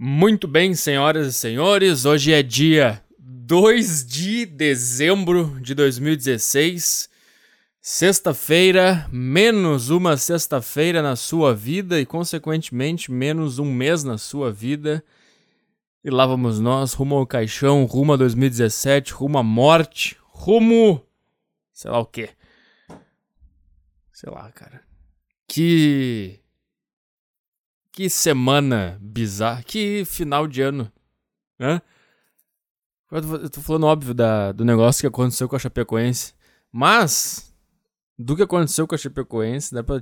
Muito bem, senhoras e senhores, hoje é dia 2 de dezembro de 2016, sexta-feira, menos uma sexta-feira na sua vida e, consequentemente, menos um mês na sua vida. E lá vamos nós, rumo ao caixão, rumo a 2017, rumo à morte, rumo. sei lá o quê. Sei lá, cara. Que que semana bizarra. Que final de ano. Hã? Eu tô falando óbvio da, do negócio que aconteceu com a Chapecoense. Mas, do que aconteceu com a Chapecoense, dá pra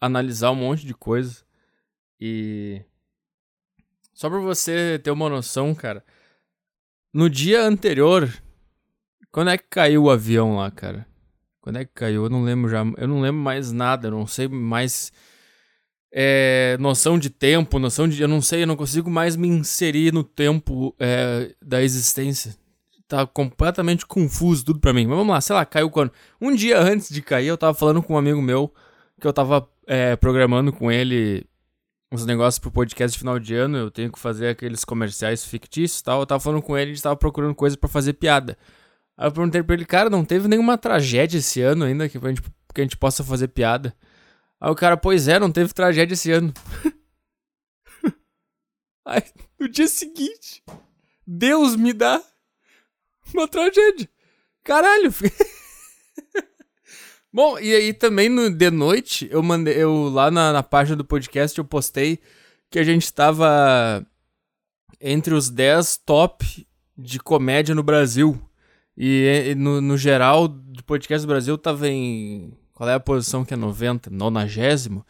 analisar um monte de coisa. E. Só pra você ter uma noção, cara. No dia anterior, quando é que caiu o avião lá, cara? Quando é que caiu? Eu não lembro já. Eu não lembro mais nada. Eu não sei mais é, noção de tempo, noção de. Eu não sei, eu não consigo mais me inserir no tempo é, da existência. Tá completamente confuso tudo pra mim. Mas vamos lá, sei lá, caiu quando? Um dia antes de cair, eu tava falando com um amigo meu que eu tava é, programando com ele uns negócios pro podcast de final de ano. Eu tenho que fazer aqueles comerciais fictícios e tal. Eu tava falando com ele, a gente tava procurando coisa para fazer piada. Aí eu perguntei pra ele, cara, não teve nenhuma tragédia esse ano ainda que a gente, que a gente possa fazer piada. Aí o cara, pois é, não teve tragédia esse ano. Aí, no dia seguinte, Deus me dá uma tragédia. Caralho. Bom, e aí também no, de noite, eu mandei, eu lá na, na página do podcast eu postei que a gente estava entre os 10 top de comédia no Brasil. E, e no, no geral, do podcast do Brasil tava em qual é a posição que é 90? Nonagésimo?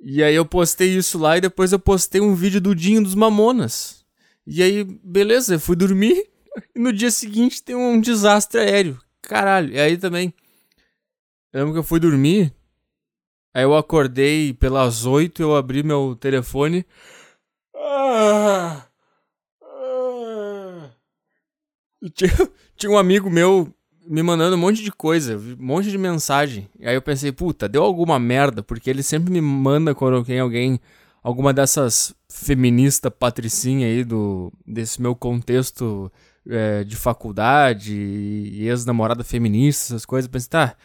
E aí eu postei isso lá e depois eu postei um vídeo do Dinho dos Mamonas. E aí, beleza, eu fui dormir e no dia seguinte tem um desastre aéreo. Caralho, e aí também. Eu lembro que eu fui dormir. Aí eu acordei pelas 8, eu abri meu telefone. Ah, ah. Tinha, tinha um amigo meu me mandando um monte de coisa, um monte de mensagem. E aí eu pensei, puta, deu alguma merda, porque ele sempre me manda quando tem alguém, alguma dessas feminista patricinha aí do, desse meu contexto é, de faculdade e ex-namorada feminista, essas coisas. Eu pensei, tá,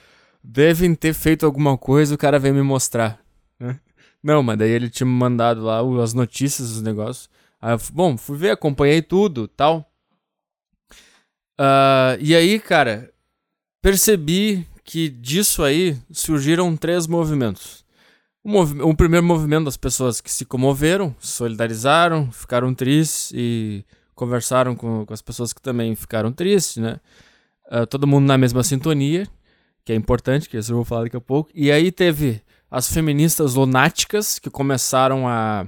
devem ter feito alguma coisa, o cara veio me mostrar. Né? Não, mas daí ele tinha me mandado lá as notícias, os negócios. Aí bom, fui ver, acompanhei tudo, tal. Uh, e aí, cara, percebi que disso aí surgiram três movimentos. O, o primeiro movimento das pessoas que se comoveram, solidarizaram, ficaram tristes e conversaram com, com as pessoas que também ficaram tristes, né? Uh, todo mundo na mesma sintonia, que é importante, que isso eu vou falar daqui a pouco. E aí teve as feministas lunáticas que começaram a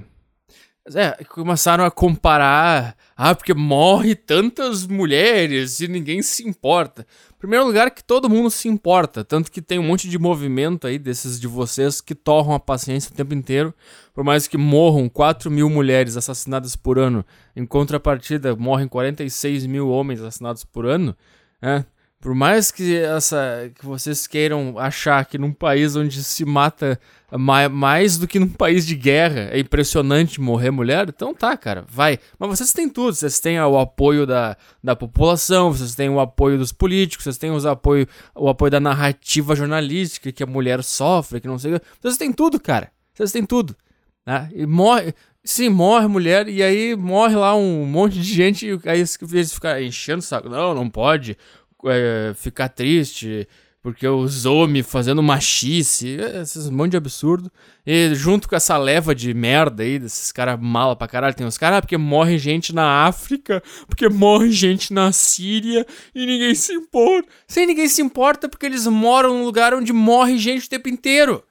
é, começaram a comparar. Ah, porque morre tantas mulheres e ninguém se importa. Primeiro lugar, que todo mundo se importa. Tanto que tem um monte de movimento aí desses de vocês que torram a paciência o tempo inteiro. Por mais que morram 4 mil mulheres assassinadas por ano, em contrapartida morrem 46 mil homens assassinados por ano. É, por mais que essa que vocês queiram achar que num país onde se mata mais, mais do que num país de guerra. É impressionante morrer mulher. Então tá, cara, vai. Mas vocês têm tudo. Vocês têm o apoio da, da população, vocês têm o apoio dos políticos, vocês têm os apoio, o apoio da narrativa jornalística que a mulher sofre, que não sei o que. Vocês têm tudo, cara. Vocês têm tudo. Né? E morre. Sim, morre mulher, e aí morre lá um monte de gente, e aí eles ficam enchendo o saco. Não, não pode é, ficar triste porque os homens fazendo machice, esses monte de absurdo. E junto com essa leva de merda aí, desses caras mala pra caralho, tem uns caras, ah, porque morre gente na África, porque morre gente na Síria e ninguém se importa. Sem ninguém se importa porque eles moram num lugar onde morre gente o tempo inteiro.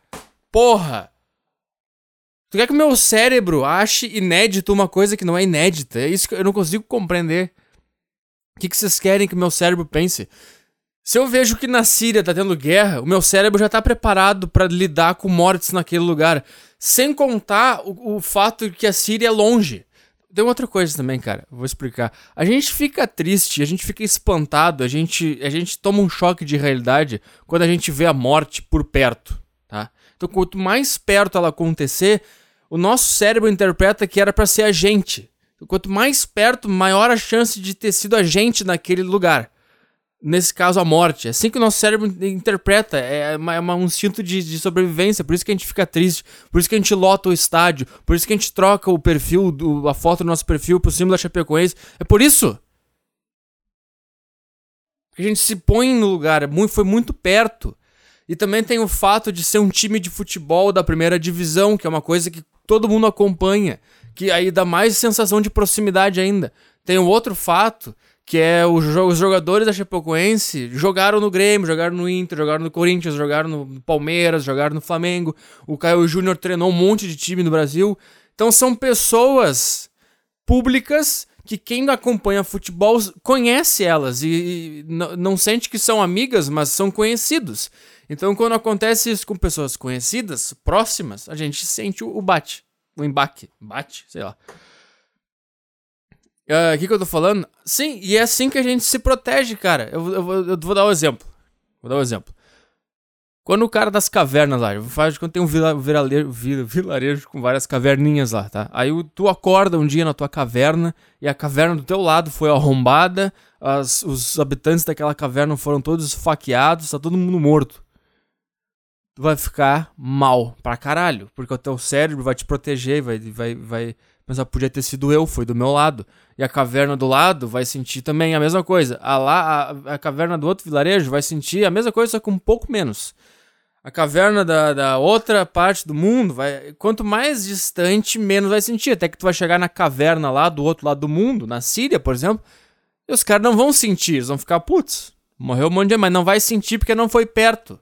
Porra! Tu quer que o meu cérebro ache inédito uma coisa que não é inédita? É isso que eu não consigo compreender. O que, que vocês querem que meu cérebro pense? Se eu vejo que na Síria tá tendo guerra, o meu cérebro já tá preparado para lidar com mortes naquele lugar. Sem contar o, o fato de que a Síria é longe. Tem outra coisa também, cara. Vou explicar. A gente fica triste, a gente fica espantado, a gente, a gente toma um choque de realidade quando a gente vê a morte por perto, tá? Então, quanto mais perto ela acontecer, O nosso cérebro interpreta que era para ser a gente. Quanto mais perto, maior a chance de ter sido a gente naquele lugar. Nesse caso, a morte. É assim que o nosso cérebro interpreta. É, uma, é um instinto de, de, sobrevivência. Por isso que a gente fica triste. Por isso que a gente lota o estádio. Por isso que a gente troca o perfil, do, a foto do nosso perfil pro símbolo da Chapecoense. É por isso. A gente se põe no lugar. É foi muito perto. E também tem o fato de ser um time de futebol da primeira divisão, que é uma coisa que todo mundo acompanha, que aí dá mais sensação de proximidade ainda. Tem um outro fato, que é os jogadores da Chapecoense jogaram no Grêmio, jogaram no Inter, jogaram no Corinthians, jogaram no Palmeiras, jogaram no Flamengo. O Caio Júnior treinou um monte de time no Brasil. Então são pessoas públicas que quem acompanha futebol conhece elas e, e não sente que são amigas, mas são conhecidos. Então, quando acontece isso com pessoas conhecidas, próximas, a gente sente o, bate, o embaque, bate, sei lá. Ah, o uh, que, que eu tô falando? Sim, e é assim que a gente se protege, cara. Eu, eu, eu vou dar um exemplo. Vou dar um exemplo. Quando o cara das cavernas lá, faz quando tem um vila, viralejo, vilarejo com várias caverninhas lá, tá? Aí tu acorda um dia na tua caverna e a caverna do teu lado foi arrombada, as, os habitantes daquela caverna foram todos esfaqueados, tá todo mundo morto tu vai ficar mal pra caralho. Porque o teu cérebro vai te proteger, vai, vai, vai pensar, podia ter sido eu, foi do meu lado. E a caverna do lado vai sentir também a mesma coisa. A, lá, a, a caverna do outro vilarejo vai sentir a mesma coisa, só com um pouco menos. A caverna da, da outra parte do mundo vai. Quanto mais distante, menos vai sentir. Até que tu vai chegar na caverna lá do outro lado do mundo, na Síria, por exemplo, e os caras não vão sentir, eles vão ficar, putz, morreu um monte de gente, mas não vai sentir porque não foi perto.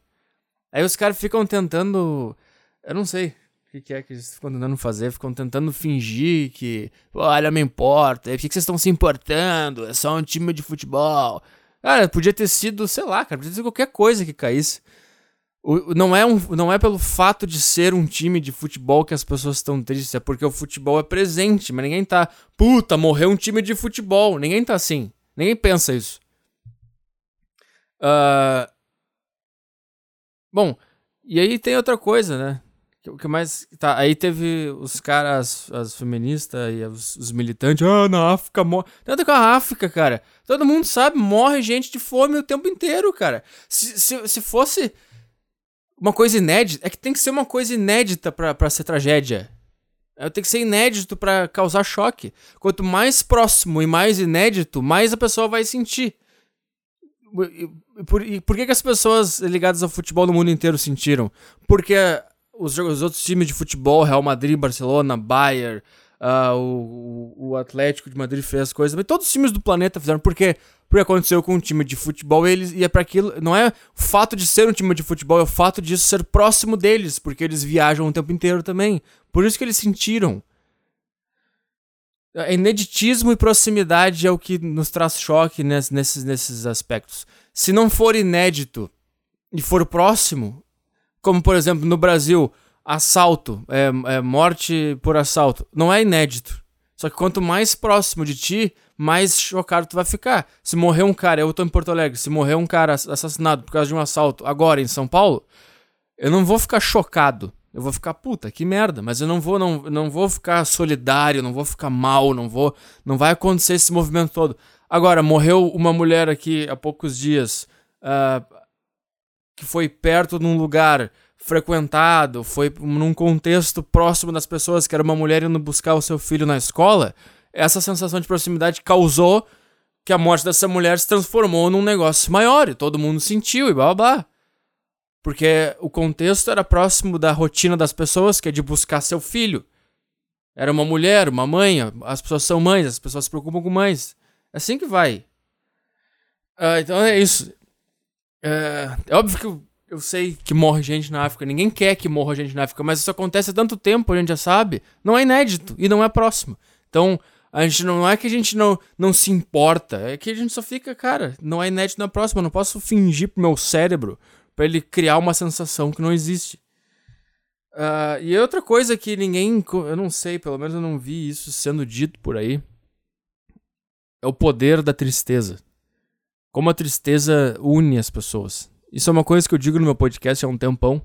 Aí os caras ficam tentando. Eu não sei o que, é que eles ficam tentando fazer. Ficam tentando fingir que. Olha, me importa. Por que, que vocês estão se importando? É só um time de futebol. Cara, podia ter sido, sei lá, cara, podia ter sido qualquer coisa que caísse. O, não, é um, não é pelo fato de ser um time de futebol que as pessoas estão tristes, é porque o futebol é presente, mas ninguém tá. Puta, morreu um time de futebol. Ninguém tá assim. Ninguém pensa isso. Uh, Bom, e aí tem outra coisa, né? O que mais. Tá, aí teve os caras, as feministas e os, os, militantes. Ah, na África morre. Tanto com a África, cara. Todo mundo sabe, morre gente de fome o tempo inteiro, cara. Se, se, se fosse uma coisa inédita. É que tem que ser uma coisa inédita pra, ser tragédia. É, tem que ser inédito para causar choque. Quanto mais próximo e mais inédito, mais a pessoa vai sentir. Por, por que, que as pessoas ligadas ao futebol no mundo inteiro sentiram? Porque os, os outros times de futebol, Real Madrid, Barcelona, Bayern, uh, o, o Atlético de Madrid fez as coisas, mas todos os times do planeta fizeram. Por quê? Porque aconteceu com um time de futebol eles e é para aquilo. Não é o fato de ser um time de futebol, é o fato disso ser próximo deles, porque eles viajam o tempo inteiro também. Por isso que eles sentiram. Ineditismo e proximidade é o que nos traz choque nesses, nesses aspectos. Se não for inédito e for próximo, como por exemplo no Brasil, assalto, é, é morte por assalto, não é inédito. Só que quanto mais próximo de ti, mais chocado tu vai ficar. Se morrer um cara, eu tô em Porto Alegre, se morrer um cara assassinado por causa de um assalto agora em São Paulo, eu não vou ficar chocado. Eu vou ficar, puta, que merda, mas eu não vou, não, não vou ficar solidário, não vou ficar mal, não vou, não vai acontecer esse movimento todo. Agora, morreu uma mulher aqui há poucos dias, uh, que foi perto de um lugar frequentado, foi num contexto próximo das pessoas, que era uma mulher indo buscar o seu filho na escola. Essa sensação de proximidade causou que a morte dessa mulher se transformou num negócio maior, e todo mundo sentiu e blá blá blá. Porque o contexto era próximo da rotina das pessoas, que é de buscar seu filho. Era uma mulher, uma mãe, as pessoas são mães, as pessoas se preocupam com mães. É assim que vai. Uh, então é isso. Uh, é óbvio que eu, eu, sei que morre gente na África. Ninguém quer que morra gente na África, mas isso acontece há tanto tempo, a gente já sabe. Não é inédito e não é próximo. Então, a gente não, não é que a gente não, não se importa, é que a gente só fica, cara, não é inédito, não é próximo. Eu não posso fingir pro meu cérebro para ele criar uma sensação que não existe. Uh, e outra coisa que ninguém. Eu não sei, pelo menos eu não vi isso sendo dito por aí. É o poder da tristeza. Como a tristeza une as pessoas. Isso é uma coisa que eu digo no meu podcast há um tempão.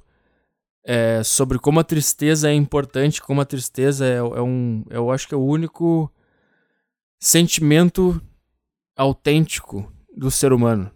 é, sobre como a tristeza é importante, como a tristeza é, é um. Eu acho que é o único sentimento autêntico do ser humano.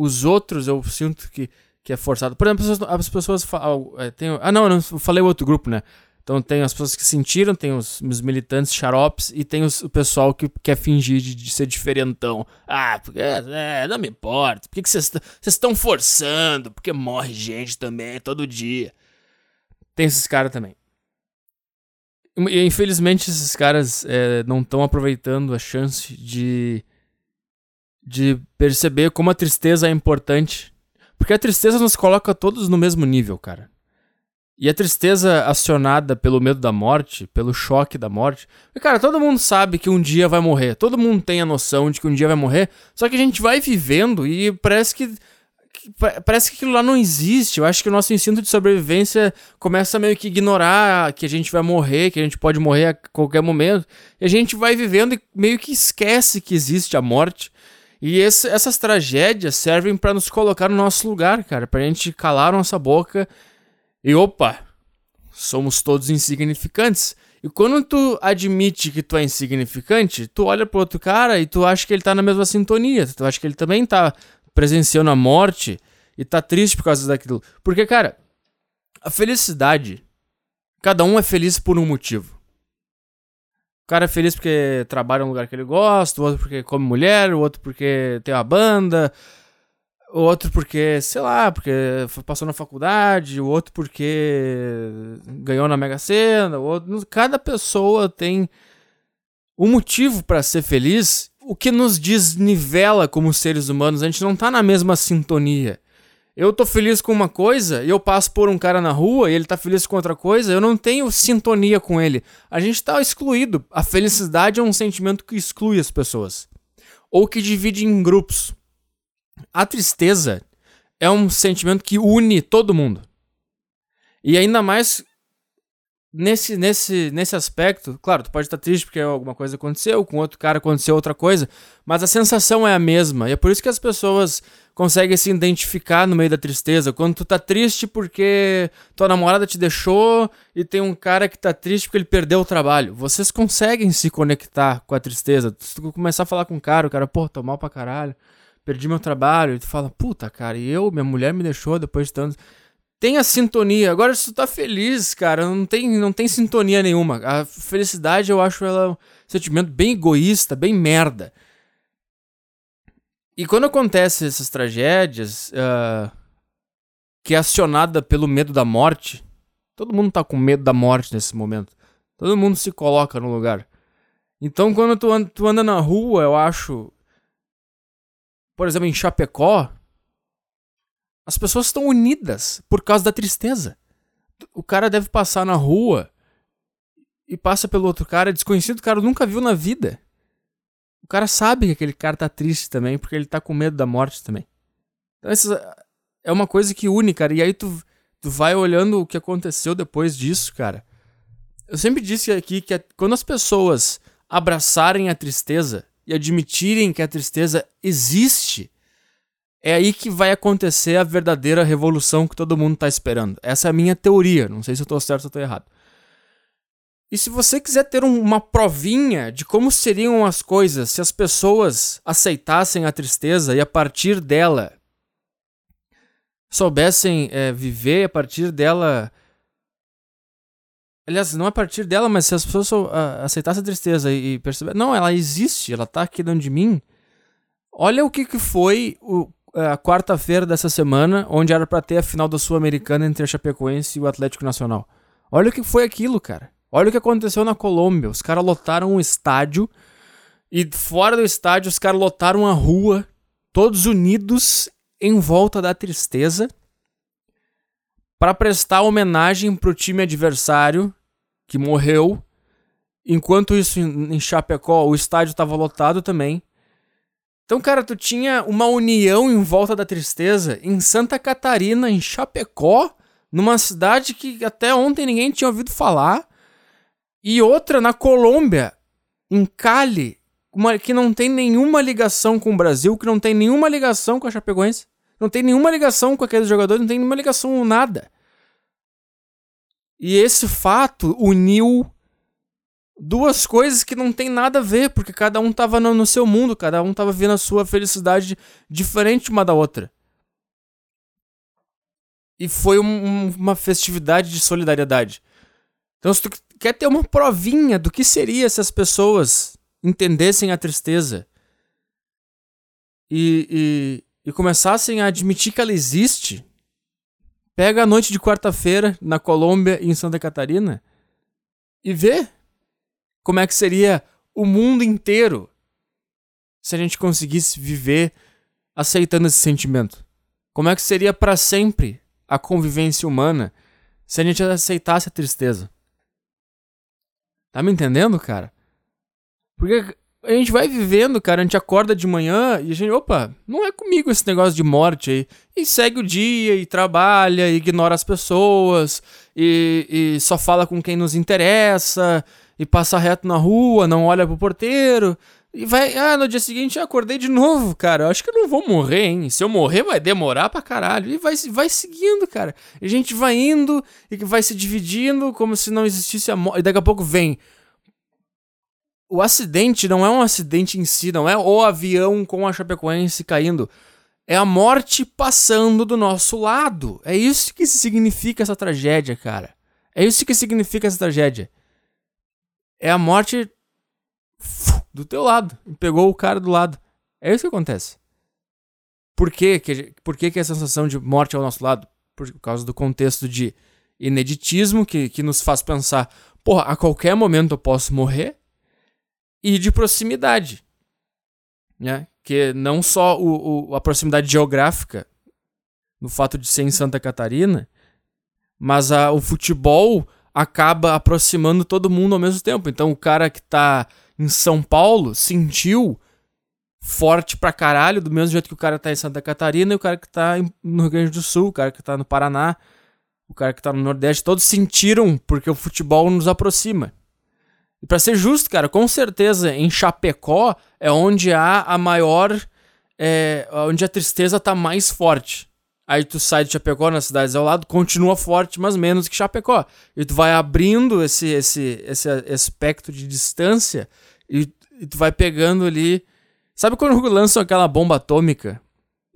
Os outros eu sinto que, que é forçado. Por exemplo, as pessoas, as pessoas falam. É, tem, ah, não, eu falei outro grupo, né? Então tem as pessoas que sentiram, tem os, os militantes xaropes e tem os, o pessoal que quer fingir de, de ser diferentão. Ah, porque é, não me importa. Por que vocês estão forçando? Porque morre gente também todo dia. Tem esses caras também. E, infelizmente esses caras é, não estão aproveitando a chance de, de perceber como a tristeza é importante. Porque a tristeza nos coloca todos no mesmo nível, cara. E a tristeza acionada pelo medo da morte, pelo choque da morte. Cara, todo mundo sabe que um dia vai morrer. Todo mundo tem a noção de que um dia vai morrer. Só que a gente vai vivendo e parece que. Parece que aquilo lá não existe. Eu acho que o nosso instinto de sobrevivência começa a meio que ignorar que a gente vai morrer, que a gente pode morrer a qualquer momento. E a gente vai vivendo e meio que esquece que existe a morte. E esse, essas tragédias servem para nos colocar no nosso lugar, cara. Pra gente calar nossa boca e opa, somos todos insignificantes. E quando tu admite que tu é insignificante, tu olha pro outro cara e tu acha que ele tá na mesma sintonia. Tu acha que ele também tá presenciando a morte e tá triste por causa daquilo. Porque, cara, a felicidade, cada um é feliz por um motivo. Cara é feliz porque trabalha no lugar que ele gosta, o outro porque come mulher, o outro porque tem uma banda, o outro porque, sei lá, porque passou na faculdade, o outro porque ganhou na Mega Sena, o outro, cada pessoa tem um motivo para ser feliz, o que nos desnivela como seres humanos, a gente não tá na mesma sintonia. Eu tô feliz com uma coisa e eu passo por um cara na rua e ele tá feliz com outra coisa, eu não tenho sintonia com ele. A gente tá excluído. A felicidade é um sentimento que exclui as pessoas ou que divide em grupos. A tristeza é um sentimento que une todo mundo. E ainda mais nesse, nesse, nesse aspecto, claro, tu pode estar triste porque alguma coisa aconteceu, com outro cara aconteceu outra coisa, mas a sensação é a mesma. E é por isso que as pessoas conseguem se identificar no meio da tristeza. Quando tu tá triste porque tua namorada te deixou e tem um cara que tá triste porque ele perdeu o trabalho. Vocês conseguem se conectar com a tristeza. Se tu começar a falar com o cara, o cara, pô, tô mal pra caralho perdi meu trabalho, e tu fala, puta, cara, e eu, minha mulher me deixou depois de tantos. Tem a sintonia. Agora, se tu tá feliz, cara, não tem, não tem sintonia nenhuma. A felicidade, eu acho ela um sentimento bem egoísta, bem merda. E quando acontece essas tragédias, uh, que é acionada pelo medo da morte, todo mundo tá com medo da morte nesse momento. Todo mundo se coloca no lugar. Então, quando tu anda, tu anda na rua, eu acho, por exemplo, em Chapecó, as pessoas estão unidas por causa da tristeza. O cara deve passar na rua e passa pelo outro cara desconhecido, o cara nunca viu na vida. O cara sabe que aquele cara tá triste também, porque ele tá com medo da morte também. Então, essa é uma coisa que une, cara. E aí tu, tu vai olhando o que aconteceu depois disso, cara. Eu sempre disse aqui que quando as pessoas abraçarem a tristeza, e admitirem que a tristeza existe, é aí que vai acontecer a verdadeira revolução que todo mundo está esperando. Essa é a minha teoria. Não sei se eu estou certo ou estou errado. E se você quiser ter um, uma provinha de como seriam as coisas se as pessoas aceitassem a tristeza e a partir dela soubessem é, viver, a partir dela Aliás, não a partir dela, mas se as pessoas aceitassem a tristeza e, e perceber, não, ela existe, ela tá aqui dentro de mim. Olha o que, que foi o, a quarta-feira dessa semana, onde era para ter a final da Sul-Americana entre a Chapecoense e o Atlético Nacional. Olha o que foi aquilo, cara. Olha o que aconteceu na Colômbia. Os caras lotaram um estádio e fora do estádio os caras lotaram a rua, todos unidos em volta da tristeza para prestar homenagem pro time adversário que morreu. Enquanto isso, em Chapecó, o estádio estava lotado também. Então, cara, tu tinha uma união em volta da tristeza em Santa Catarina, em Chapecó, numa cidade que até ontem ninguém tinha ouvido falar. E outra na Colômbia, em Cali, uma, que não tem nenhuma ligação com o Brasil, que não tem nenhuma ligação com a Chapecoense. Não tem nenhuma ligação com aqueles jogadores, não tem nenhuma ligação com nada. E esse fato uniu duas coisas que não tem nada a ver, porque cada um tava no, seu mundo, cada um tava vendo a sua felicidade diferente uma da outra. E foi um, uma festividade de solidariedade. Então, se tu quer ter uma provinha do que seria se as pessoas entendessem a tristeza e, e, e começassem a admitir que ela existe, pega a noite de quarta-feira na Colômbia e em Santa Catarina e vê como é que seria o mundo inteiro se a gente conseguisse viver aceitando esse sentimento? Como é que seria para sempre a convivência humana se a gente aceitasse a tristeza? Tá me entendendo, cara? Porque a gente vai vivendo, cara, a gente acorda de manhã e a gente, opa, não é comigo esse negócio de morte aí. E segue o dia, e trabalha, e ignora as pessoas, e, e só fala com quem nos interessa, e passa reto na rua, não olha pro porteiro. E vai, ah, no dia seguinte eu acordei de novo, cara. Eu acho que eu não vou morrer, hein? Se eu morrer vai demorar pra caralho. E vai, vai seguindo, cara. E a gente vai indo e vai se dividindo como se não existisse a morte. E daqui a pouco vem. O acidente não é um acidente em si, não é o avião com a Chapecoense caindo. É a morte passando do nosso lado. É isso que significa essa tragédia, cara. É isso que significa essa tragédia é a morte do teu lado. Pegou o cara do lado. É isso que acontece. Por? Que, por que, que a sensação de morte é ao nosso lado? Por causa do contexto de ineditismo que, que nos faz pensar, porra, a qualquer momento eu posso morrer. E de proximidade. Né? Que não só o, o, a proximidade geográfica, no fato de ser em Santa Catarina, mas a, o futebol acaba aproximando todo mundo ao mesmo tempo. Então o cara que tá em São Paulo sentiu forte pra caralho, do mesmo jeito que o cara tá em Santa Catarina e o cara que tá no Rio Grande do Sul, o cara que tá no Paraná, o cara que tá no Nordeste, todos sentiram porque o futebol nos aproxima. E pra ser justo, cara, com certeza em Chapecó é onde há a maior. É, onde a tristeza tá mais forte. Aí tu sai de Chapecó nas cidades ao lado, continua forte, mas menos que Chapecó. E tu vai abrindo esse, esse, esse espectro de distância e, e tu vai pegando ali. Sabe quando lançam aquela bomba atômica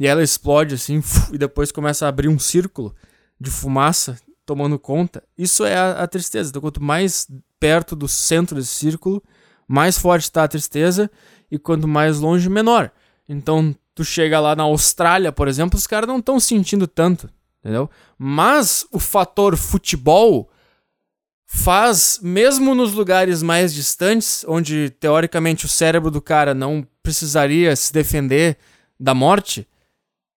e ela explode assim e depois começa a abrir um círculo de fumaça tomando conta? Isso é a, a tristeza. Então, quanto mais perto do centro desse círculo, mais forte está a tristeza e quanto mais longe, menor. Então, tu chega lá na Austrália, por exemplo, os caras não estão sentindo tanto, entendeu? Mas o fator futebol faz, mesmo nos lugares mais distantes, onde teoricamente o cérebro do cara não precisaria se defender da morte,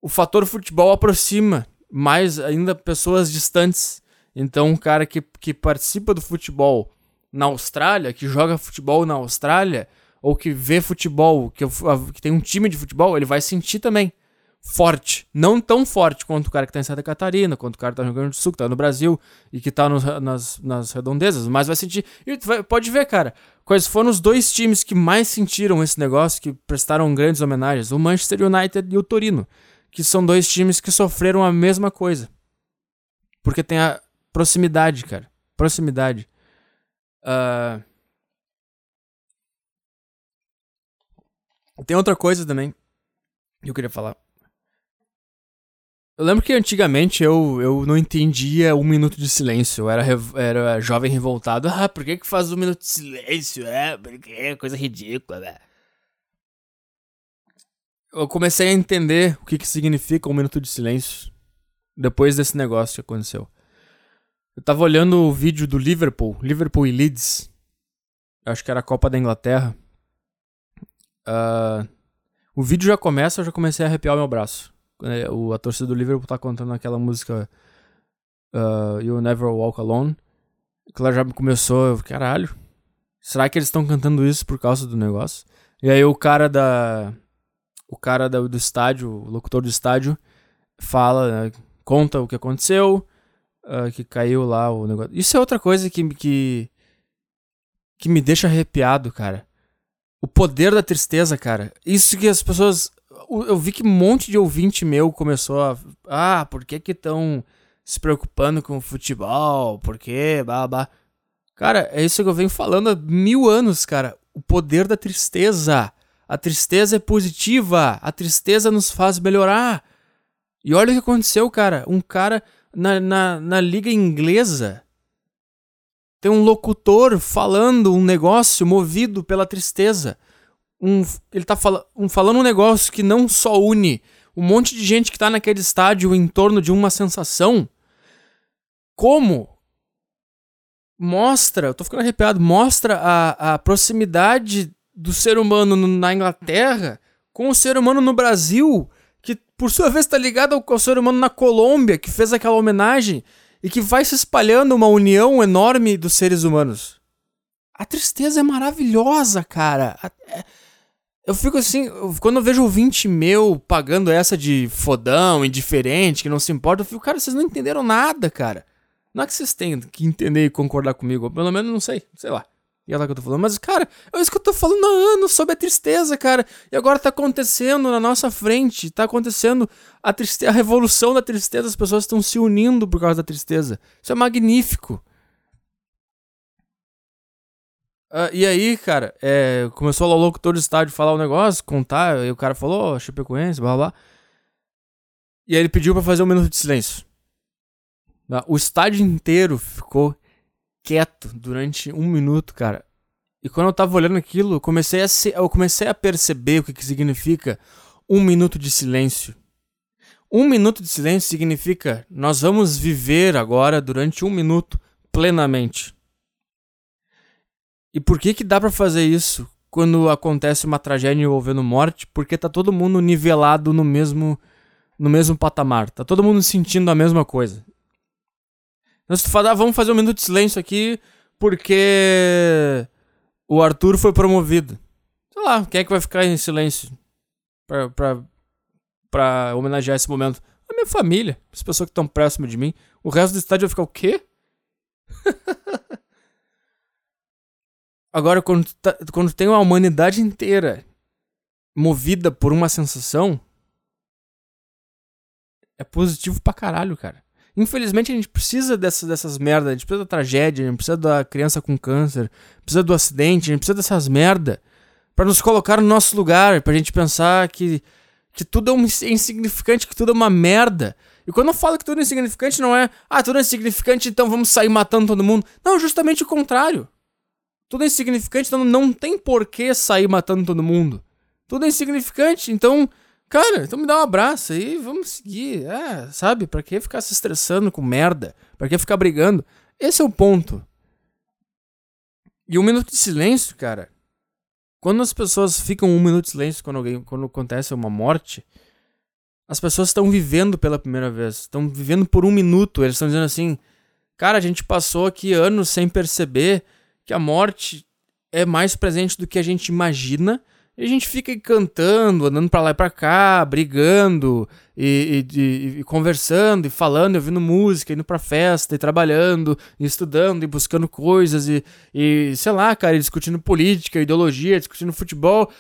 o fator futebol aproxima mais ainda pessoas distantes. Então, um cara que, que participa do futebol na Austrália, que joga futebol na Austrália, ou que vê futebol, que, que tem um time de futebol, ele vai sentir também forte. Não tão forte quanto o cara que tá em Santa Catarina, quanto o cara que tá no Rio Grande do Sul, que tá no Brasil e que tá nas, nas redondezas, mas vai sentir. E vai, pode ver, cara, quais foram os dois times que mais sentiram esse negócio, que prestaram grandes homenagens: o Manchester United e o Torino, que são dois times que sofreram a mesma coisa. Porque tem a proximidade, cara. Proximidade. Uh, Tem outra coisa também que eu queria falar. Eu lembro que antigamente eu, eu não entendia um minuto de silêncio. Eu era, era jovem revoltado. Ah, por que, que faz um minuto de silêncio? É, porque coisa ridícula, né? Eu comecei a entender o que, que significa um minuto de silêncio depois desse negócio que aconteceu. Eu tava olhando o vídeo do Liverpool, Liverpool e Leeds. Eu acho que era a Copa da Inglaterra. Uh, o vídeo já começa, eu já comecei a arrepiar o meu braço. É, o, a torcida do Liverpool tá contando aquela música uh, You'll Never Walk Alone. Que ela já começou, caralho. Será que eles estão cantando isso por causa do negócio? E aí o cara da. O cara da, do estádio, o locutor do estádio, fala, né, conta o que aconteceu, uh, que caiu lá o negócio. Isso é outra coisa que, que, que me deixa arrepiado, cara. O poder da tristeza, cara. Isso que as pessoas. Eu vi que um monte de ouvinte meu começou a. Ah, por que que estão se preocupando com o futebol, porque, babá. Cara, é isso que eu venho falando há mil anos, cara. O poder da tristeza. A tristeza é positiva. A tristeza nos faz melhorar. E olha o que aconteceu, cara. Um cara na, na, na liga inglesa tem um locutor falando um negócio movido pela tristeza. Um, ele tá fala, um, falando um negócio que não só une um monte de gente que tá naquele estádio em torno de uma sensação, como mostra, eu tô ficando arrepiado, mostra a, a proximidade do ser humano na Inglaterra com o ser humano no Brasil, que por sua vez está ligado ao, ao ser humano na Colômbia, que fez aquela homenagem e que vai se espalhando uma união enorme dos seres humanos. A tristeza é maravilhosa, cara. É, eu fico assim, quando eu vejo ouvinte meu pagando essa de fodão, indiferente, que não se importa, eu fico, cara, vocês não entenderam nada, cara. Não é que vocês tenham que entender e concordar comigo, pelo menos não sei, sei lá. E é lá que eu tô falando. Mas, cara, é isso que eu tô falando há anos sobre a tristeza, cara. E agora tá acontecendo na nossa frente. Tá acontecendo a tristeza, a revolução da tristeza. As pessoas estão se unindo por causa da tristeza. Isso é magnífico. Uh, e aí, cara, é, começou lá o louco todo estádio falar o um negócio, contar. E o cara falou, oh, Chapecoense, blá blá. E aí ele pediu para fazer um minuto de silêncio. O estádio inteiro ficou quieto durante um minuto, cara. E quando eu tava olhando aquilo, eu comecei a, se, eu comecei a perceber o que, que significa um minuto de silêncio. Um minuto de silêncio significa nós vamos viver agora durante um minuto plenamente. E por que que dá para fazer isso quando acontece uma tragédia envolvendo morte? Porque tá todo mundo nivelado no mesmo no mesmo patamar. Tá todo mundo sentindo a mesma coisa. Nós falar, ah, vamos fazer um minuto de silêncio aqui porque o Arthur foi promovido. Sei lá, quem é que vai ficar em silêncio pra, pra, pra homenagear esse momento? A minha família, as pessoas que estão próximas de mim. O resto do estádio vai ficar o quê? Agora, quando, tá, quando tem uma humanidade inteira movida por uma sensação, é positivo pra caralho, cara. Infelizmente a gente precisa dessas, dessas merdas, a gente precisa da tragédia, a gente precisa da criança com câncer, precisa do acidente, a gente precisa dessas merda para nos colocar no nosso lugar, pra gente pensar que, que tudo é um insignificante, que tudo é uma merda. E quando eu falo que tudo é insignificante, não é, ah, tudo é insignificante, então vamos sair matando todo mundo. Não, justamente o contrário. Tudo é insignificante, então não tem por que sair matando todo mundo. Tudo é insignificante, então Cara, então me dá um abraço aí, vamos seguir. É, sabe? Pra que ficar se estressando com merda? Pra que ficar brigando? Esse é o ponto. E um minuto de silêncio, cara. Quando as pessoas ficam um minuto de silêncio quando, alguém, quando acontece uma morte, as pessoas estão vivendo pela primeira vez. Estão vivendo por um minuto. Eles estão dizendo assim: Cara, a gente passou aqui anos sem perceber que a morte é mais presente do que a gente imagina e a gente fica cantando, andando pra lá e pra cá, brigando, e, e, e, conversando, e falando, e ouvindo música, indo pra festa, e trabalhando, e estudando, e buscando coisas, e, e sei lá, cara, e discutindo política, ideologia, discutindo futebol.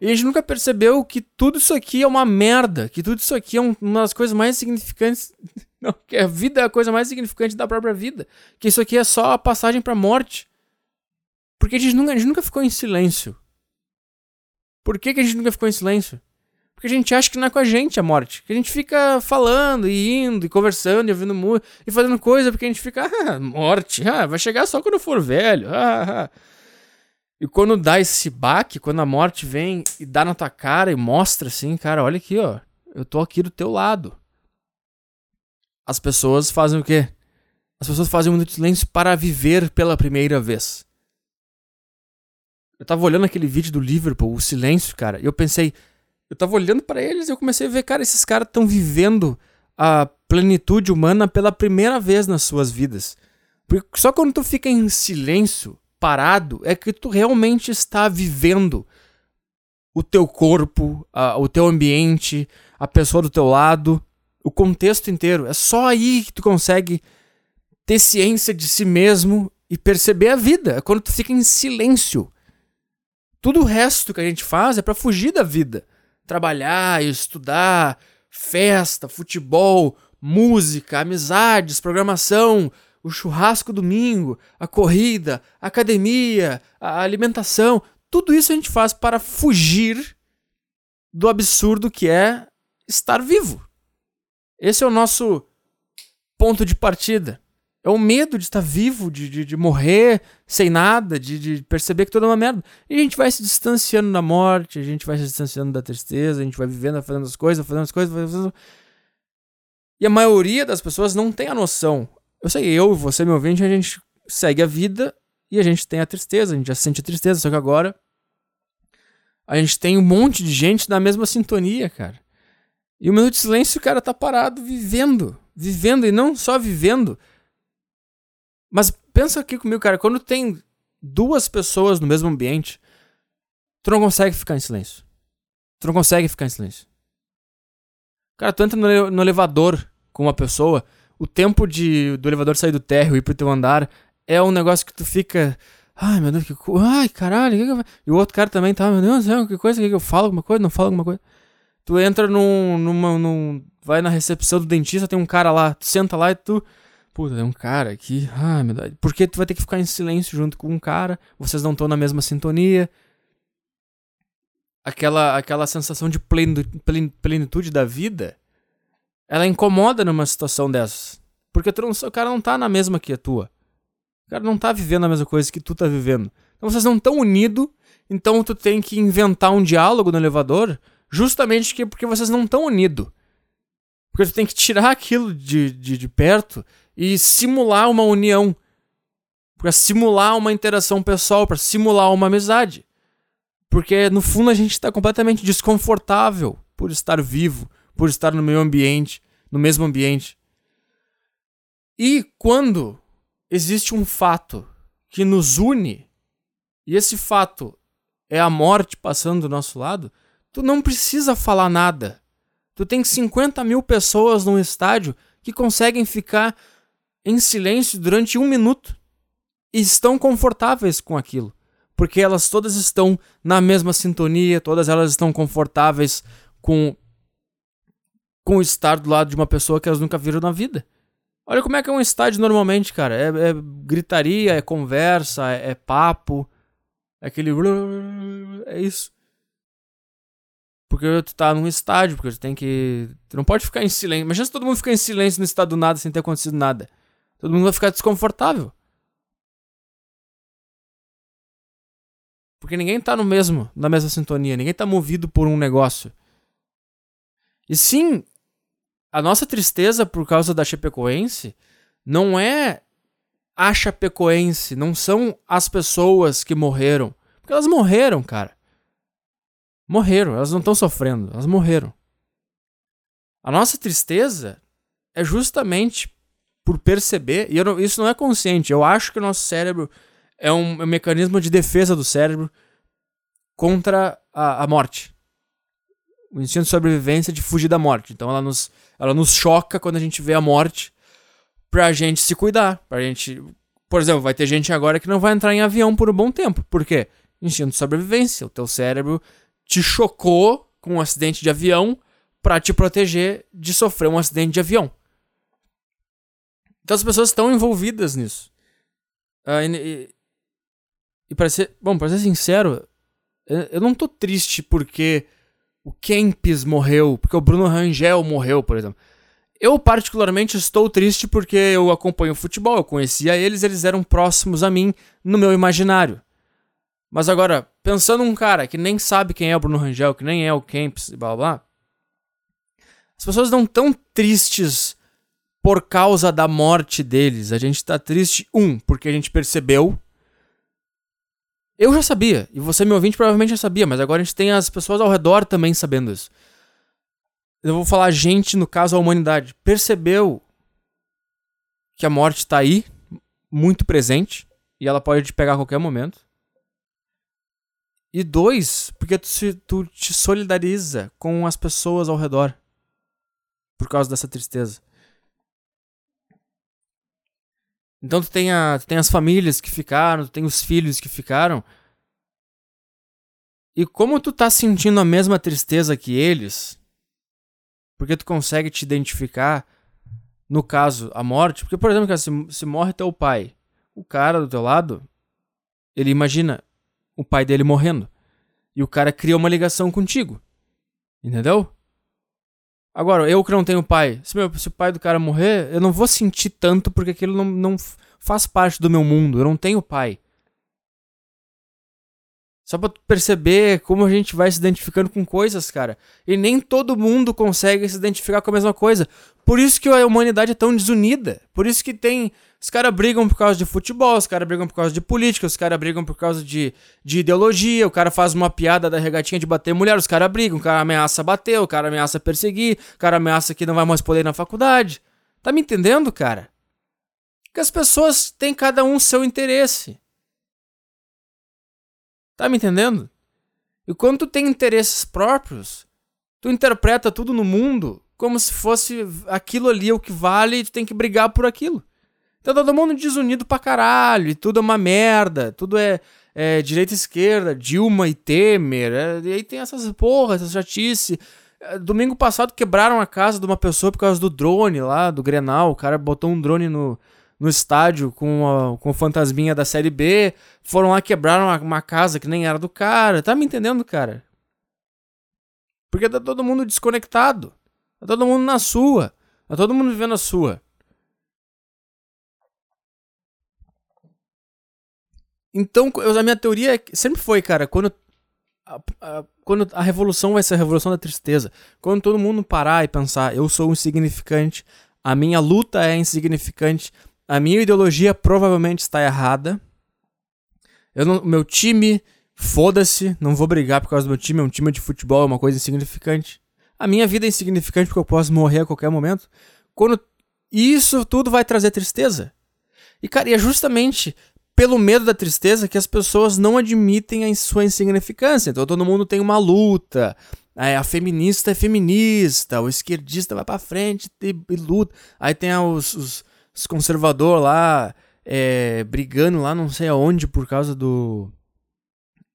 E a gente nunca percebeu que tudo isso aqui é uma merda, que tudo isso aqui é uma das coisas mais significantes. Não, que a vida é a coisa mais significante da própria vida. Que isso aqui é só a passagem pra morte. Porque a gente nunca, a gente nunca ficou em silêncio. Por que, que a gente nunca ficou em silêncio? Porque a gente acha que não é com a gente a morte. Que a gente fica falando e indo e conversando e ouvindo música e fazendo coisa porque a gente fica, ah, morte, ah, vai chegar só quando eu for velho. Ah, ah. E quando dá esse baque, quando a morte vem e dá na tua cara e mostra assim, cara, olha aqui, ó, eu tô aqui do teu lado. As pessoas fazem o quê? As pessoas fazem um minuto de silêncio para viver pela primeira vez. Eu tava olhando aquele vídeo do Liverpool, o silêncio, cara, e eu pensei, eu tava olhando para eles e eu comecei a ver, cara, esses caras estão vivendo a plenitude humana pela primeira vez nas suas vidas. Porque só quando tu fica em silêncio, parado, é que tu realmente está vivendo o teu corpo, a, o teu ambiente, a pessoa do teu lado, o contexto inteiro. É só aí que tu consegue ter ciência de si mesmo e perceber a vida. É quando tu fica em silêncio. Tudo o resto que a gente faz é para fugir da vida. Trabalhar, estudar, festa, futebol, música, amizades, programação, o churrasco domingo, a corrida, a academia, a alimentação, tudo isso a gente faz para fugir do absurdo que é estar vivo. Esse é o nosso ponto de partida. É o medo de estar vivo, de, de, de morrer sem nada, de, de, perceber que tudo é uma merda. E a gente vai se distanciando da morte, a gente vai se distanciando da tristeza, a gente vai vivendo, fazendo as coisas, fazendo as coisas, fazendo... E a maioria das pessoas não tem a noção. Eu sei, eu, você, meu ouvinte, a gente segue a vida e a gente tem a tristeza, a gente já sente a tristeza, só que agora a gente tem um monte de gente na mesma sintonia, cara. E o minuto de silêncio, o cara tá parado vivendo, vivendo e não só vivendo, mas pensa aqui comigo, cara, quando tem duas pessoas no mesmo ambiente, tu não consegue ficar em silêncio. Tu não consegue ficar em silêncio. Cara, tu entra no, no elevador com uma pessoa, o tempo de do elevador sair do térreo e ir pro teu andar é um negócio que tu fica. Ai, meu Deus, que coisa. Ai, caralho, que que eu... E o outro cara também tá, meu Deus céu, que coisa, que, que eu falo alguma coisa, não falo alguma coisa. Tu entra num, numa, num. Vai na recepção do dentista, tem um cara lá, tu senta lá e tu Puta, tem um cara aqui. Ah, meu Deus. Porque tu vai ter que ficar em silêncio junto com um cara. Vocês não estão na mesma sintonia. Aquela, aquela sensação de plenitude da vida. Ela incomoda numa situação dessas. Porque tu não, o cara não tá na mesma que a tua. O cara não tá vivendo a mesma coisa que tu tá vivendo. Então vocês não estão unidos. Então tu tem que inventar um diálogo no elevador. Justamente porque vocês não estão unidos. Porque tu tem que tirar aquilo de, de, de perto e simular uma união, para simular uma interação pessoal, para simular uma amizade. Porque no fundo a gente está completamente desconfortável por estar vivo, por estar no meio ambiente, no mesmo ambiente. E quando existe um fato que nos une, e esse fato é a morte passando do nosso lado, tu não precisa falar nada. Tu tem 50 mil pessoas num estádio que conseguem ficar em silêncio durante um minuto e estão confortáveis com aquilo. Porque elas todas estão na mesma sintonia, todas elas estão confortáveis com, com estar do lado de uma pessoa que elas nunca viram na vida. Olha como é que é um estádio normalmente, cara. É, é gritaria, é conversa, é, é papo, é aquele. É isso. Porque tu tá num estádio, porque tu tem que. Tu não pode ficar em silêncio. Imagina se todo mundo ficar em silêncio no estado do nada sem ter acontecido nada. Todo mundo vai ficar desconfortável. Porque ninguém tá no mesmo, na mesma sintonia, ninguém tá movido por um negócio. E sim, a nossa tristeza por causa da Chapecoense não é a Chapecoense, não são as pessoas que morreram. Porque elas morreram, cara. Morreram, elas não estão sofrendo, elas morreram. A nossa tristeza é justamente por perceber, e não, isso não é consciente, eu acho que o nosso cérebro é um, é um mecanismo de defesa do cérebro contra a, a, morte. O instinto de sobrevivência de fugir da morte. Então ela nos, ela nos choca quando a gente vê a morte pra gente se cuidar. Pra gente. Por exemplo, vai ter gente agora que não vai entrar em avião por um bom tempo. Por quê? Instinto de sobrevivência. O teu cérebro te chocou com um acidente de avião para te proteger de sofrer um acidente de avião. Então as pessoas estão envolvidas nisso. Uh, e, e, e para ser. Bom, pra ser sincero, eu, eu não tô triste porque o Kempis morreu, porque o Bruno Rangel morreu, por exemplo. Eu, particularmente, estou triste porque eu acompanho o futebol, eu conhecia eles, eles eram próximos a mim no meu imaginário. Mas agora, pensando um cara que nem sabe quem é o Bruno Rangel, que nem é o Kempis e blá blá, as pessoas não tão tristes por causa da morte deles. A gente tá triste, um, porque a gente percebeu. Eu já sabia, e você, meu ouvinte, provavelmente já sabia, mas agora a gente tem as pessoas ao redor também sabendo isso. Eu vou falar gente, no caso a humanidade, percebeu que a morte tá aí, muito presente, e ela pode te pegar a qualquer momento. E dois, porque tu, se, tu te solidariza com as pessoas ao redor por causa dessa tristeza. Então tu tem, a, tu tem as famílias que ficaram, tu tem os filhos que ficaram. E como tu tá sentindo a mesma tristeza que eles, porque tu consegue te identificar no caso, a morte, porque, por exemplo, se, se morre teu pai, o cara do teu lado, ele imagina o pai dele morrendo. E o cara cria uma ligação contigo. Entendeu? Agora, eu que não tenho pai, se, meu, se o pai do cara morrer, eu não vou sentir tanto porque aquilo não, não faz parte do meu mundo. Eu não tenho pai. Só pra perceber como a gente vai se identificando com coisas, cara. E nem todo mundo consegue se identificar com a mesma coisa. Por isso que a humanidade é tão desunida. Por isso que tem. Os caras brigam por causa de futebol, os caras brigam por causa de política, os caras brigam por causa de, de ideologia, o cara faz uma piada da regatinha de bater mulher, os caras brigam, o cara ameaça bater, o cara ameaça perseguir, o cara ameaça que não vai mais poder ir na faculdade. Tá me entendendo, cara? Que as pessoas têm cada um seu interesse. Tá me entendendo? E quando tu tem interesses próprios, tu interpreta tudo no mundo como se fosse aquilo ali o que vale e tu tem que brigar por aquilo. Então todo mundo desunido pra caralho, e tudo é uma merda, tudo é, é direita e esquerda, Dilma e Temer, é, e aí tem essas porras, essas chatice. É, domingo passado quebraram a casa de uma pessoa por causa do drone lá, do Grenal, o cara botou um drone no, no estádio com, a, com o fantasminha da série B, foram lá quebraram uma, uma casa que nem era do cara. Tá me entendendo, cara? Porque tá todo mundo desconectado. Tá todo mundo na sua. Tá todo mundo vivendo a sua. Então, a minha teoria é sempre foi, cara, quando a, a, quando a revolução vai ser a revolução da tristeza, quando todo mundo parar e pensar, eu sou insignificante, a minha luta é insignificante, a minha ideologia provavelmente está errada. Eu não, meu time, foda-se, não vou brigar por causa do meu time, é um time de futebol, é uma coisa insignificante. A minha vida é insignificante porque eu posso morrer a qualquer momento. Quando isso tudo vai trazer tristeza. E cara, e é justamente pelo medo da tristeza que as pessoas não admitem a sua insignificância. Então todo mundo tem uma luta. A feminista é feminista, o esquerdista vai para frente e, e, luta. Aí tem os, os, os conservador lá é, brigando lá não sei aonde por causa do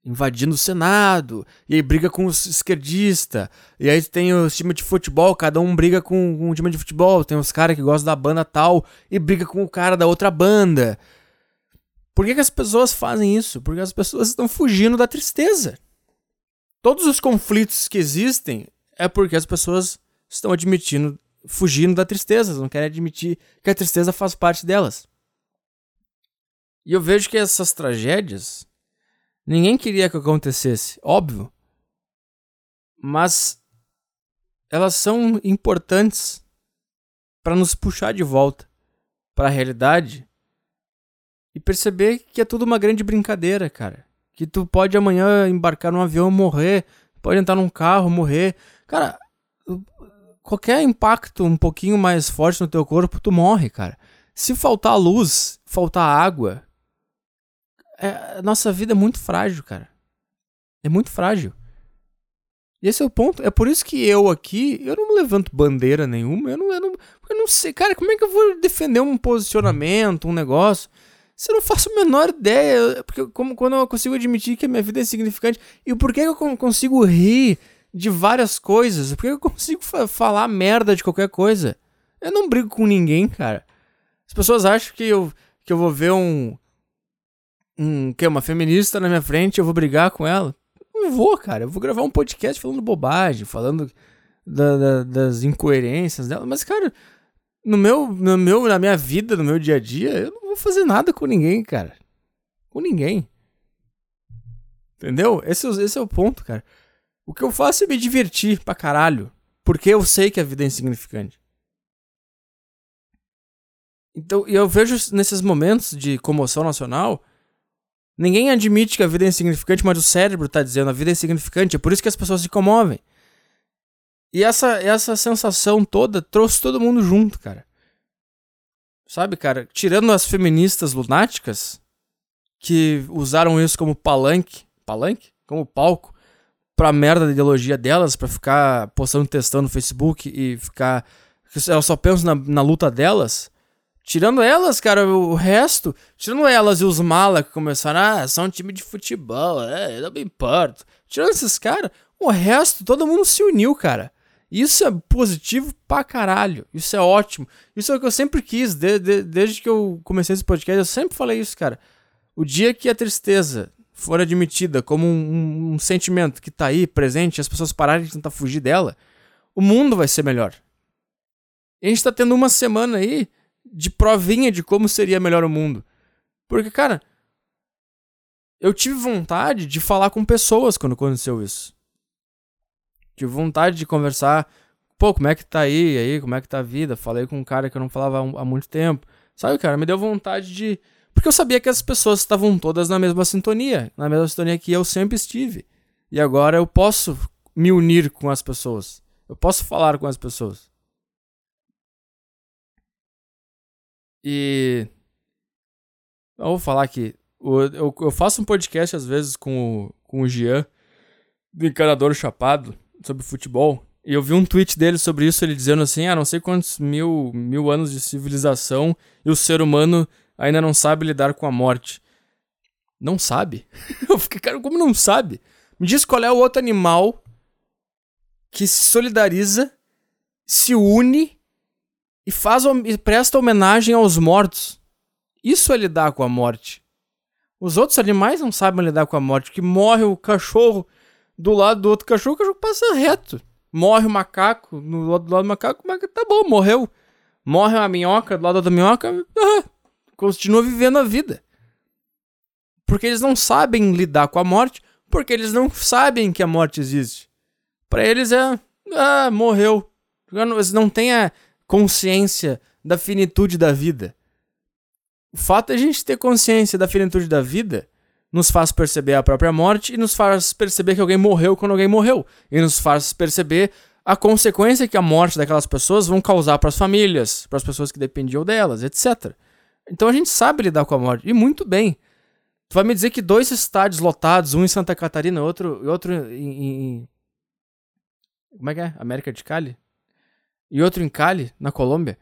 invadindo o Senado, e aí briga com os esquerdistas, e aí tem os times de futebol, cada um briga com, com um time de futebol, tem os caras que gostam da banda tal, e briga com o cara da outra banda. Por que, que as pessoas fazem isso? Porque as pessoas estão fugindo da tristeza. Todos os conflitos que existem é porque as pessoas estão admitindo fugindo da tristeza, não querem admitir que a tristeza faz parte delas. E eu vejo que essas tragédias ninguém queria que acontecesse, óbvio. Mas elas são importantes para nos puxar de volta para a realidade e perceber que é tudo uma grande brincadeira, cara. Que tu pode amanhã embarcar num avião morrer, pode entrar num carro morrer. Cara, qualquer impacto um pouquinho mais forte no teu corpo, tu morre, cara. Se faltar luz, faltar água, é, nossa vida é muito frágil, cara. É muito frágil. E esse é o ponto. É por isso que eu aqui, eu não levanto bandeira nenhuma. Eu não, eu não, eu não sei, cara, como é que eu vou defender um posicionamento, um negócio? Se eu não faço a menor ideia. Porque como, quando eu consigo admitir que a minha vida é insignificante. E por que eu consigo rir de várias coisas. Porque eu consigo fa falar merda de qualquer coisa. Eu não brigo com ninguém, cara. As pessoas acham que eu, que eu vou ver um. Um. Que é uma feminista na minha frente eu vou brigar com ela. Não vou, cara. Eu vou gravar um podcast falando bobagem, falando da, da, das incoerências dela. Mas, cara, no meu, no meu, na minha vida, no meu dia a dia, eu não vou fazer nada com ninguém, cara. Com ninguém. Entendeu? Esse, esse é o ponto, cara. O que eu faço é me divertir pra caralho. Porque eu sei que a vida é insignificante. Então, e eu vejo nesses momentos de comoção nacional, ninguém admite que a vida é insignificante, mas o cérebro tá dizendo a vida é insignificante, é por isso que as pessoas se comovem. E essa, essa sensação toda trouxe todo mundo junto, cara. Sabe, cara, tirando as feministas lunáticas, que usaram isso como palanque, palanque? Como palco, pra merda da ideologia delas, pra ficar postando testando no Facebook e ficar. Eu só penso na, na luta delas. Tirando elas, cara, o resto, tirando elas e os mala que começaram, ah, são um time de futebol, é, não me importo. Tirando esses caras, o resto, todo mundo se uniu, cara. Isso é positivo pra caralho. Isso é ótimo. Isso é o que eu sempre quis, de, de, desde que eu comecei esse podcast. Eu sempre falei isso, cara. O dia que a tristeza for admitida como um, um, sentimento que tá aí, presente, as pessoas pararem de tentar fugir dela, o mundo vai ser melhor. E a gente tá tendo uma semana aí de provinha de como seria melhor o mundo. Porque, cara, eu tive vontade de falar com pessoas quando aconteceu isso. Tive vontade de conversar. Pô, como é que tá aí? aí, como é que tá a vida? Falei com um cara que eu não falava há muito tempo. Sabe, cara, me deu vontade de. Porque eu sabia que as pessoas estavam todas na mesma sintonia. Na mesma sintonia que eu sempre estive. E agora eu posso me unir com as pessoas. Eu posso falar com as pessoas. E. Eu vou falar aqui. Eu, faço um podcast às vezes com o, com o Jean, do Encanador Chapado sobre futebol. E eu vi um tweet dele sobre isso, ele dizendo assim: ah, não sei quantos mil, mil anos de civilização e o ser humano ainda não sabe lidar com a morte. Não sabe? eu fiquei, cara, como não sabe? Me diz qual é o outro animal que se solidariza, se une e faz e presta homenagem aos mortos. Isso é lidar com a morte. Os outros animais não sabem lidar com a morte, que morre o cachorro do lado do outro cachorro, o cachorro passa reto. Morre o macaco no lado do lado do macaco, mas tá bom, morreu. Morre uma minhoca do lado da minhoca, continua vivendo a vida. Porque eles não sabem lidar com a morte, porque eles não sabem que a morte existe. Para eles é, ah, morreu. Eles não têm a consciência da finitude da vida. O fato de a gente ter consciência da finitude da vida nos faz perceber a própria morte e nos faz perceber que alguém morreu quando alguém morreu. E nos faz perceber a consequência que a morte daquelas pessoas vão causar para as famílias, para as pessoas que dependiam delas, etc. Então a gente sabe lidar com a morte, e muito bem. Tu vai me dizer que dois estádios lotados, um em Santa Catarina e outro, outro em, em. Como é que é? América de Cali? E outro em Cali, na Colômbia.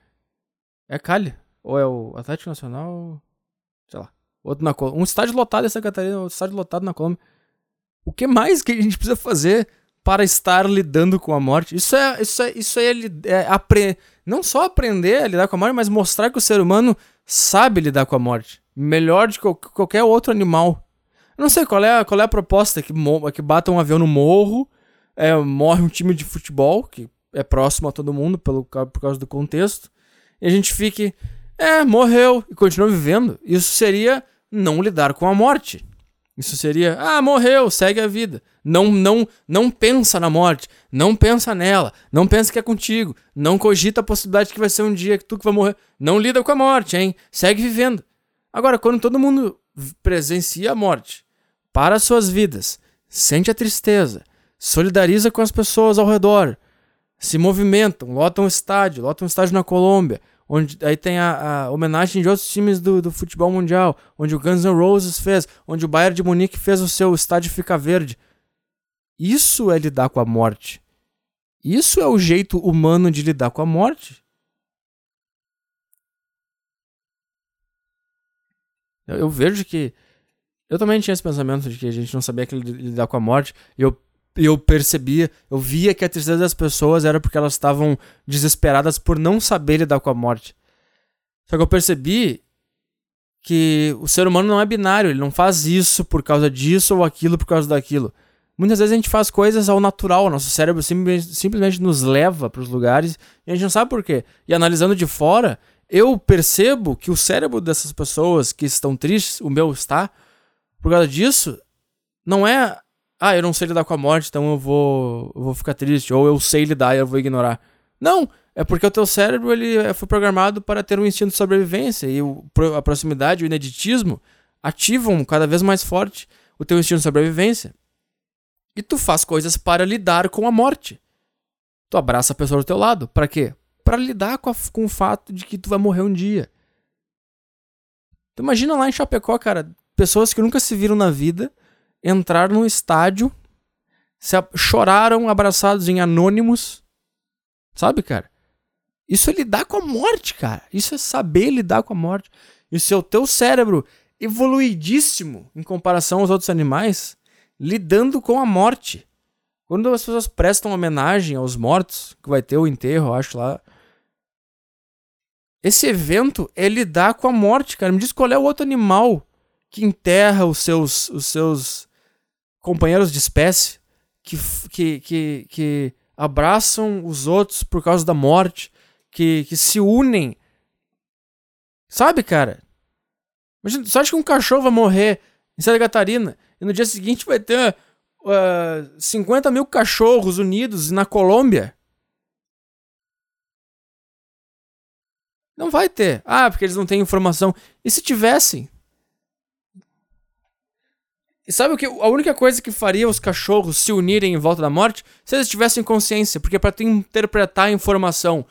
É Cali? Ou é o Atlético Nacional? Sei lá. Outro na Um estádio lotado em Santa Catarina, outro estádio lotado na Colômbia. O que mais que a gente precisa fazer para estar lidando com a morte? Isso é, isso é, isso é, é apre... não só aprender a lidar com a morte, mas mostrar que o ser humano sabe lidar com a morte. Melhor do que qualquer outro animal. Eu não sei qual é, qual é a proposta que, que bata um avião no morro, é, morre um time de futebol, que é próximo a todo mundo pelo, por causa do contexto, e a gente fique, é, morreu e continua vivendo. Isso seria não lidar com a morte. Isso seria, ah, morreu, segue a vida. Não, não, não pensa na morte, não pensa nela, não pensa que é contigo, não cogita a possibilidade que vai ser um dia que tu que vai morrer. Não lida com a morte, hein? Segue vivendo. Agora, quando todo mundo presencia a morte, para suas vidas, sente a tristeza, solidariza com as pessoas ao redor, se movimentam, lotam um estádio, lotam um estádio na Colômbia, onde aí tem a, a, homenagem de outros times do, do futebol mundial, onde o Guns N' Roses fez, onde o Bayern de Munique fez o seu estádio fica verde. Isso é lidar com a morte. Isso é o jeito humano de lidar com a morte. Eu, eu vejo que eu também tinha esse pensamento de que a gente não sabia que lidar com a morte. E eu eu percebia, eu via que a tristeza das pessoas era porque elas estavam desesperadas por não saber lidar com a morte. Só que eu percebi que o ser humano não é binário, ele não faz isso por causa disso ou aquilo por causa daquilo. Muitas vezes a gente faz coisas ao natural, nosso cérebro simplesmente, simplesmente nos leva para os lugares e a gente não sabe por quê. E analisando de fora, eu percebo que o cérebro dessas pessoas que estão tristes, o meu está, por causa disso, não é ah, eu não sei lidar com a morte, então eu vou, eu vou ficar triste. Ou eu sei lidar e eu vou ignorar. Não, é porque o teu cérebro ele é, foi programado para ter um instinto de sobrevivência. E o, a proximidade, o ineditismo ativam cada vez mais forte o teu instinto de sobrevivência. E tu faz coisas para lidar com a morte. Tu abraça a pessoa do teu lado. Para quê? Para lidar com, a, com o fato de que tu vai morrer um dia. Tu imagina lá em Chapecó, cara, pessoas que nunca se viram na vida entraram no estádio, se choraram abraçados em anônimos. Sabe, cara? Isso é lidar com a morte, cara. Isso é saber lidar com a morte. Isso é o teu cérebro evoluidíssimo em comparação aos outros animais, lidando com a morte. Quando as pessoas prestam homenagem aos mortos, que vai ter o enterro, eu acho lá. Esse evento é lidar com a morte, cara. Me diz qual é o outro animal que enterra os seus, os seus companheiros de espécie, que, que, que, que abraçam os outros por causa da morte, que, que se unem. Sabe, cara? Imagina, só acha que um cachorro vai morrer em Santa Catarina e no dia seguinte vai ter uh, 50 mil cachorros unidos na Colômbia. Não vai ter. Ah, porque eles não têm informação. E se tivessem? E sabe o que? A única coisa que faria os cachorros se unirem em volta da morte se eles tivessem consciência, porque para tu interpretar a informação,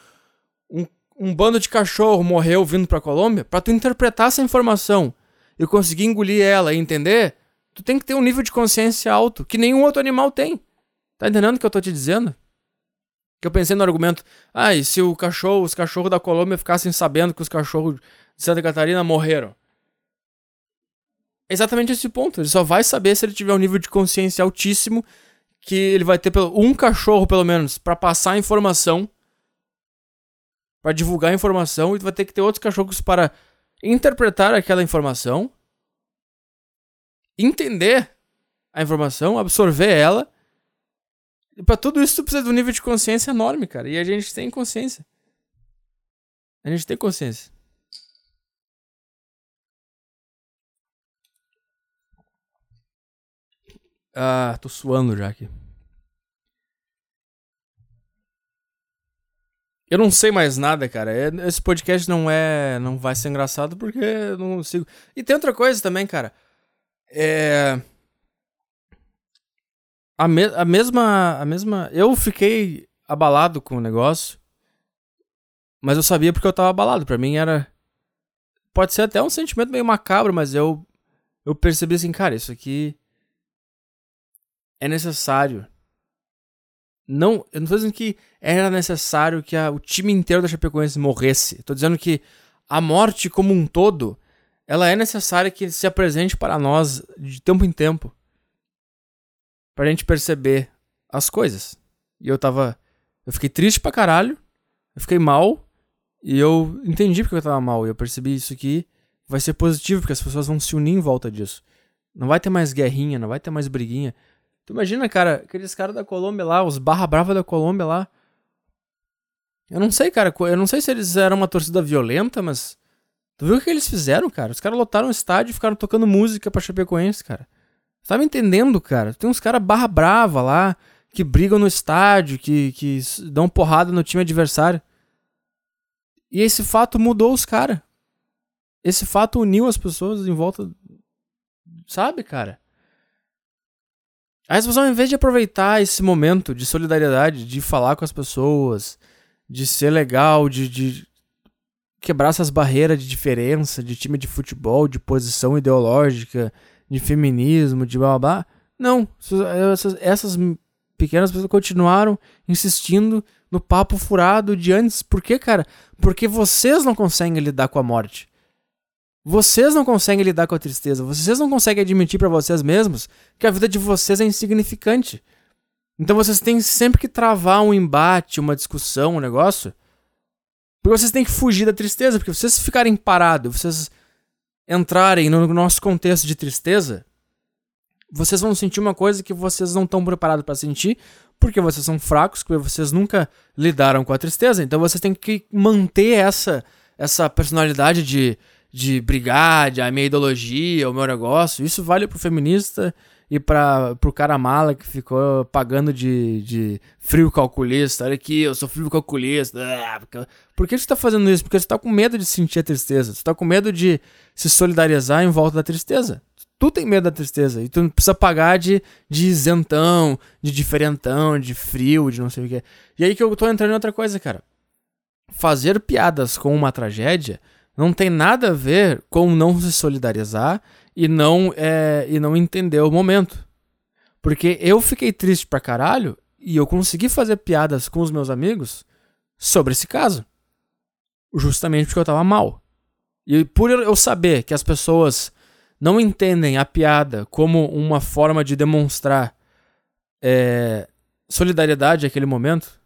um, um bando de cachorro morreu vindo pra Colômbia, para tu interpretar essa informação e conseguir engolir ela e entender, tu tem que ter um nível de consciência alto, que nenhum outro animal tem. Tá entendendo o que eu tô te dizendo? Que eu pensei no argumento, ah, e se o cachorro, os cachorros da Colômbia ficassem sabendo que os cachorros de Santa Catarina morreram? Exatamente esse ponto. Ele só vai saber se ele tiver um nível de consciência altíssimo, que ele vai ter um cachorro, pelo menos, para passar a informação, para divulgar a informação, e vai ter que ter outros cachorros para interpretar aquela informação entender a informação, absorver ela. E pra tudo isso tu precisa de um nível de consciência enorme, cara. E a gente tem consciência. A gente tem consciência. Ah, tô suando já aqui. Eu não sei mais nada, cara. É, esse podcast não é. Não vai ser engraçado porque eu não consigo. E tem outra coisa também, cara. É. A, me a mesma. A mesma. Eu fiquei abalado com o negócio. Mas eu sabia porque eu tava abalado. Pra mim era. Pode ser até um sentimento meio macabro, mas eu. Eu percebi assim, cara, isso aqui. É necessário. Não, eu não tô dizendo que era necessário que a, o time inteiro da Chapecoense morresse. Tô dizendo que a morte como um todo ela é necessária que se apresente para nós de tempo em tempo. Pra gente perceber as coisas. E eu tava. Eu fiquei triste pra caralho. Eu fiquei mal. E eu entendi porque eu tava mal. E eu percebi isso aqui vai ser positivo, porque as pessoas vão se unir em volta disso. Não vai ter mais guerrinha, não vai ter mais briguinha. Tu imagina, cara, aqueles caras da Colômbia lá, os barra brava da Colômbia lá. Eu não sei, cara. Eu não sei se eles eram uma torcida violenta, mas Tu viu o que eles fizeram, cara? Os caras lotaram o estádio e ficaram tocando música pra Chapecoense, cara. Tá me entendendo, cara? Tem uns caras barra brava lá, que brigam no estádio, que, que dão porrada no time adversário. E esse fato mudou os caras. Esse fato uniu as pessoas em volta. Sabe, cara? As pessoas, ao invés de aproveitar esse momento de solidariedade, de falar com as pessoas, de ser legal, de, de quebrar essas barreiras de diferença, de time de futebol, de posição ideológica, de feminismo, de blá blá. blá. Não, essas, essas pequenas pessoas continuaram insistindo no papo furado de antes. Por quê, cara? Porque vocês não conseguem lidar com a morte. Vocês não conseguem lidar com a tristeza. Vocês não conseguem admitir para vocês mesmos que a vida de vocês é insignificante. Então vocês têm sempre que travar um embate, uma discussão, um negócio porque vocês têm que fugir da tristeza, porque vocês ficarem parados, vocês entrarem no nosso contexto de tristeza, vocês vão sentir uma coisa que vocês não estão preparados para sentir, porque vocês são fracos, porque vocês nunca lidaram com a tristeza. Então vocês têm que manter essa essa personalidade de, de brigar, de a minha ideologia, o meu negócio. Isso vale pro feminista, e para pro cara mala que ficou pagando de, de frio calculista. Olha aqui, eu sou frio calculista. Ah, por que você tá fazendo isso? Porque você tá com medo de sentir a tristeza. Você tá com medo de se solidarizar em volta da tristeza. Tu tem medo da tristeza e tu não precisa pagar de, de isentão, de diferentão, de frio, de não sei o que. E aí que eu tô entrando em outra coisa, cara. Fazer piadas com uma tragédia não tem nada a ver com não se solidarizar e não, é, e não entender o momento. Porque eu fiquei triste pra caralho e eu consegui fazer piadas com os meus amigos sobre esse caso. Justamente porque eu tava mal. E por eu saber que as pessoas não entendem a piada como uma forma de demonstrar é, solidariedade àquele momento.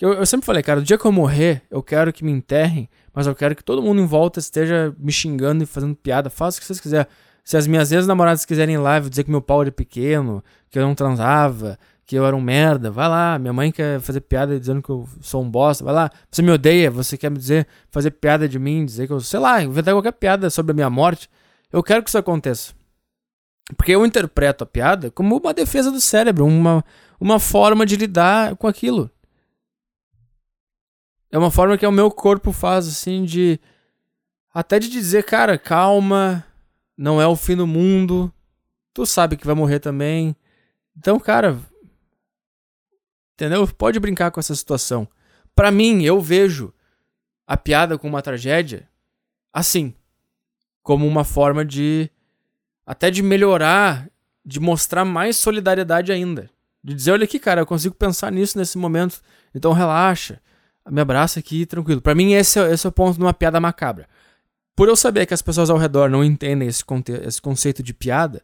Que eu, eu sempre falei, cara, o dia que eu morrer, eu quero que me enterrem, mas eu quero que todo mundo em volta esteja me xingando e fazendo piada. Faça o que vocês quiserem. Se as minhas ex-namoradas quiserem em live dizer que meu pau era pequeno, que eu não transava, que eu era um merda, vai lá. Minha mãe quer fazer piada dizendo que eu sou um bosta, vai lá. Você me odeia, você quer me dizer, fazer piada de mim, dizer que eu, sei lá, inventar qualquer piada sobre a minha morte. Eu quero que isso aconteça. Porque eu interpreto a piada como uma defesa do cérebro, uma, uma forma de lidar com aquilo. É uma forma que o meu corpo faz, assim, de. Até de dizer, cara, calma, não é o fim do mundo, tu sabe que vai morrer também. Então, cara. Entendeu? Pode brincar com essa situação. Para mim, eu vejo a piada com uma tragédia assim. Como uma forma de. Até de melhorar, de mostrar mais solidariedade ainda. De dizer, olha aqui, cara, eu consigo pensar nisso nesse momento. Então relaxa me abraça aqui tranquilo. Para mim, esse é, esse é o ponto de uma piada macabra. Por eu saber que as pessoas ao redor não entendem esse, esse conceito de piada,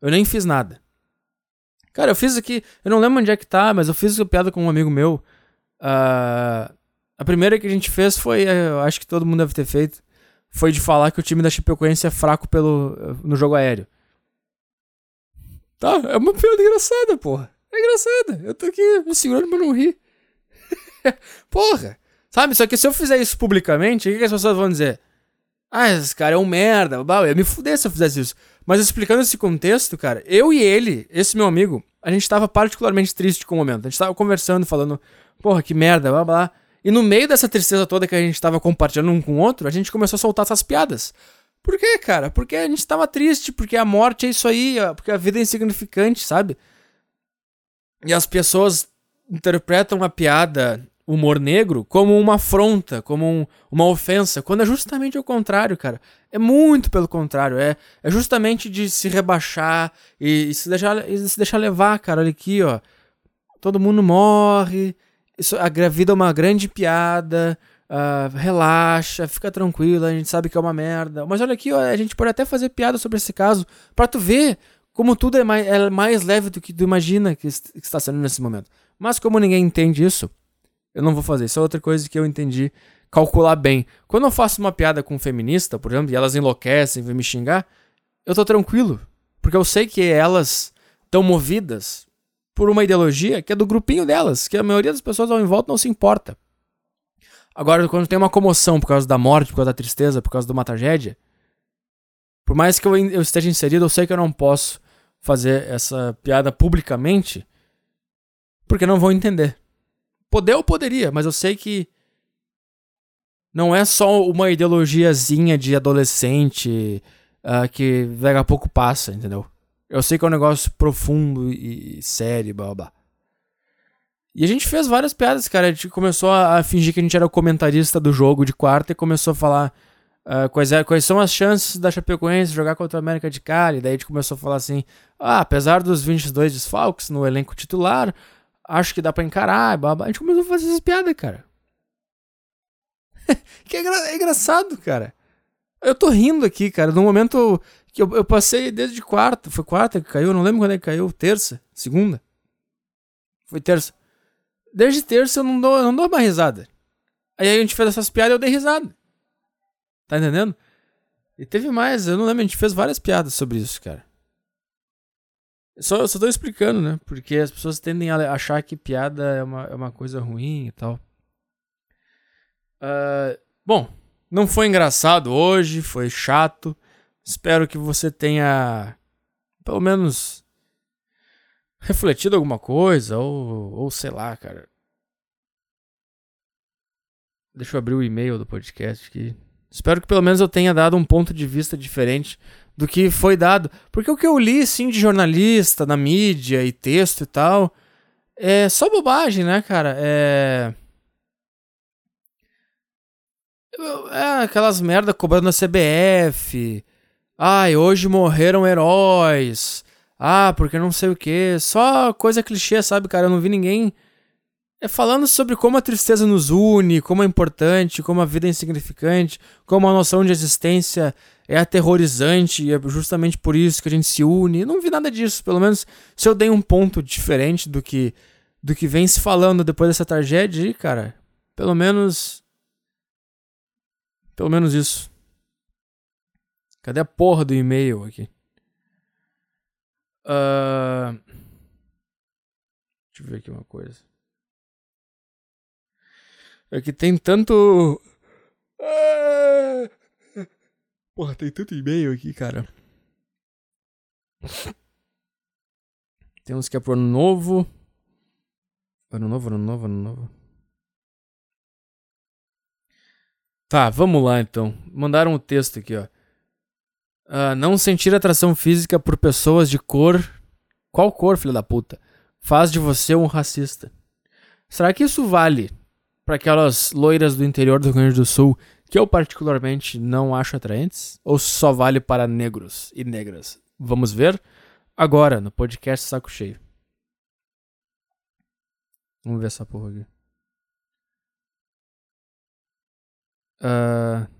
eu nem fiz nada. Cara, eu fiz aqui. Eu não lembro onde é que tá, mas eu fiz uma piada com um amigo meu. Uh, a primeira que a gente fez foi. Eh, eu acho que todo mundo deve ter feito. Foi de falar que o time da Chapecoense é fraco pelo, no jogo aéreo. Tá? É uma piada engraçada, porra. É engraçada. Eu tô aqui me segurando pra não rir. Porra! Sabe? Só que se eu fizer isso publicamente, o que, as pessoas vão dizer? Ah, esse cara é um merda. Eu ia me fuder se eu fizesse isso. Mas explicando esse contexto, cara, eu e ele, esse meu amigo, a gente tava particularmente triste com o momento. A gente tava conversando, falando, porra, que merda, blá blá. E no meio dessa tristeza toda que a gente tava compartilhando um com o outro, a gente começou a soltar essas piadas. Por quê, cara? Porque a gente tava triste, porque a morte é isso aí, porque a vida é insignificante, sabe? E as pessoas interpretam a piada humor negro como uma afronta, como um, uma ofensa, quando é justamente o contrário, cara. É muito pelo contrário. É, é justamente de se rebaixar e, e se, deixar, e se deixar levar, cara. Olha aqui, ó. Todo mundo morre. Isso, a vida é uma grande piada. Uh, relaxa, fica tranquilo, a gente sabe que é uma merda. Mas olha aqui, ó, a gente pode até fazer piada sobre esse caso para tu ver como tudo é mais, é mais leve do que tu imagina que está sendo nesse momento. Mas como ninguém entende isso, eu não vou fazer. Isso é outra coisa que eu entendi calcular bem. Quando eu faço uma piada com um feminista, por exemplo, e elas enlouquecem, vêm me xingar, eu tô tranquilo. Porque eu sei que elas estão movidas por uma ideologia que é do grupinho delas, que a maioria das pessoas ao em volta não se importa. Agora, quando tem uma comoção por causa da morte, por causa da tristeza, por causa de uma tragédia, por mais que eu, eu esteja inserido, eu sei que eu não posso fazer essa piada publicamente, porque não vão entender. Poder eu poderia, mas eu sei que não é só uma ideologiazinha de adolescente uh, que daqui a pouco passa, entendeu? Eu sei que é um negócio profundo e, sério, blá blá. E a gente fez várias piadas, cara. A gente começou a, a fingir que a gente era o comentarista do jogo de quarta e começou a falar uh, quais, é, quais são as chances da Chapecoense jogar contra a América de Cali. Daí a gente começou a falar assim: ah, apesar dos 22 desfalques no elenco titular, acho que dá pra encarar, babá. A gente começou a fazer essas piadas, cara. que é, engra é, engraçado, cara. Eu tô rindo aqui, cara, no momento que eu, eu, passei desde quarta. Foi quarta que caiu, não lembro quando é que caiu. Terça? Segunda? Foi terça. Desde terça eu não dou, não dou mais risada. Aí a gente fez essas piadas e eu dei risada. Tá entendendo? E teve mais, eu não lembro, a gente fez várias piadas sobre isso, cara. Só, só tô explicando, né? Porque as pessoas tendem a achar que piada é uma, é uma coisa ruim e tal. Uh, bom, não foi engraçado hoje, foi chato. Espero que você tenha, pelo menos, refletido alguma coisa, ou, ou sei lá, cara. Deixa eu abrir o e-mail do podcast aqui. Espero que pelo menos eu tenha dado um ponto de vista diferente do que foi dado. Porque o que eu li, sim, de jornalista, na mídia e texto e tal, é só bobagem, né, cara? É. É aquelas merda cobrando a CBF. Ai, hoje morreram heróis. Ah, porque não sei o que. Só coisa clichê, sabe, cara? Eu não vi ninguém é falando sobre como a tristeza nos une, como é importante, como a vida é insignificante, como a noção de existência é aterrorizante e é justamente por isso que a gente se une. Eu não vi nada disso, pelo menos se eu dei um ponto diferente do que do que vem se falando depois dessa tragédia cara. Pelo menos. Pelo menos isso. Cadê a porra do e-mail aqui? Uh... Deixa eu ver aqui uma coisa. É que tem tanto. Ah! Porra, tem tanto e-mail aqui, cara. Temos que pro ano novo. Ano novo, ano novo, ano novo. Tá, vamos lá então. Mandaram o um texto aqui, ó. Uh, não sentir atração física por pessoas de cor. Qual cor, filho da puta? Faz de você um racista. Será que isso vale para aquelas loiras do interior do Rio Grande do Sul que eu particularmente não acho atraentes? Ou só vale para negros e negras? Vamos ver agora no podcast Saco Cheio. Vamos ver essa porra aqui. Uh...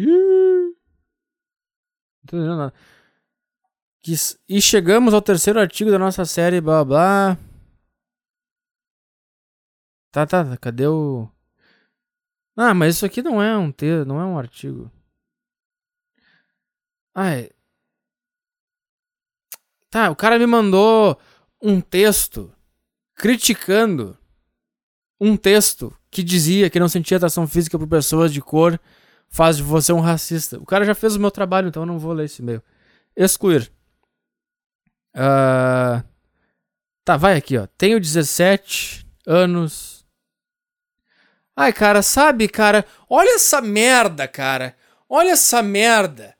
Não tô entendendo nada. E chegamos ao terceiro artigo da nossa série, blá blá. Tá, tá, cadê o. Ah, mas isso aqui não é um texto, não é um artigo. Ai. Tá, o cara me mandou um texto criticando um texto que dizia que não sentia atração física por pessoas de cor faz de você um racista. O cara já fez o meu trabalho, então eu não vou ler esse e-mail. Excluir. Uh... Tá, vai aqui, ó. Tenho 17 anos. Ai, cara, sabe, cara? Olha essa merda, cara. Olha essa merda.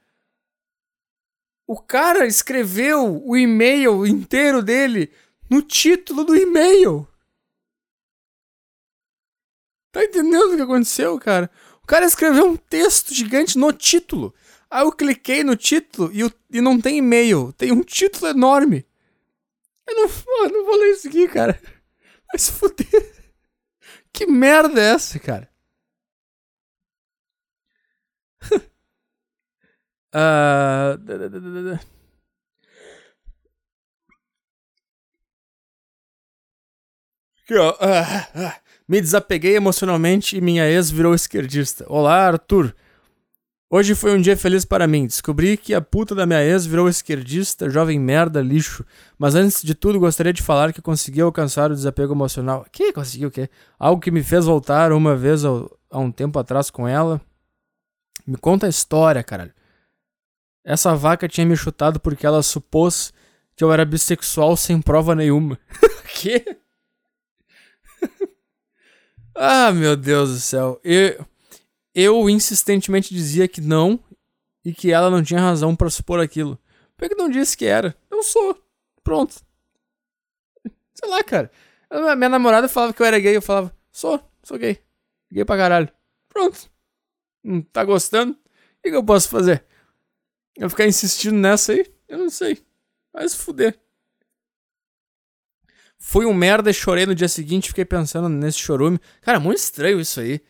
O cara escreveu o e-mail inteiro dele no título do e-mail. Tá entendendo o que aconteceu, cara? O cara escreveu um texto gigante no título. Aí eu cliquei no título e, e não tem e-mail. Tem um título enorme. Eu não, eu não vou ler isso aqui, cara. Vai se fuder. Que merda é essa, cara? uh... Me desapeguei emocionalmente e minha ex virou esquerdista. Olá, Arthur. Hoje foi um dia feliz para mim. Descobri que a puta da minha ex virou esquerdista, jovem merda, lixo. Mas antes de tudo, gostaria de falar que consegui alcançar o desapego emocional. Que? Conseguiu o quê? Algo que me fez voltar uma vez ao, há um tempo atrás com ela. Me conta a história, caralho. Essa vaca tinha me chutado porque ela supôs que eu era bissexual sem prova nenhuma. que? ah, meu Deus do céu. Eu eu insistentemente dizia que não e que ela não tinha razão para supor aquilo. Por que não disse que era? Eu sou. Pronto. Sei lá, cara. minha namorada falava que eu era gay, eu falava, sou, sou gay. Gay pra caralho. Pronto. Não tá gostando? O que, que eu posso fazer? Eu ficar insistindo nessa aí? Eu não sei. Vai se fuder. Fui um merda e chorei no dia seguinte, fiquei pensando nesse chorume. Cara, muito estranho isso aí.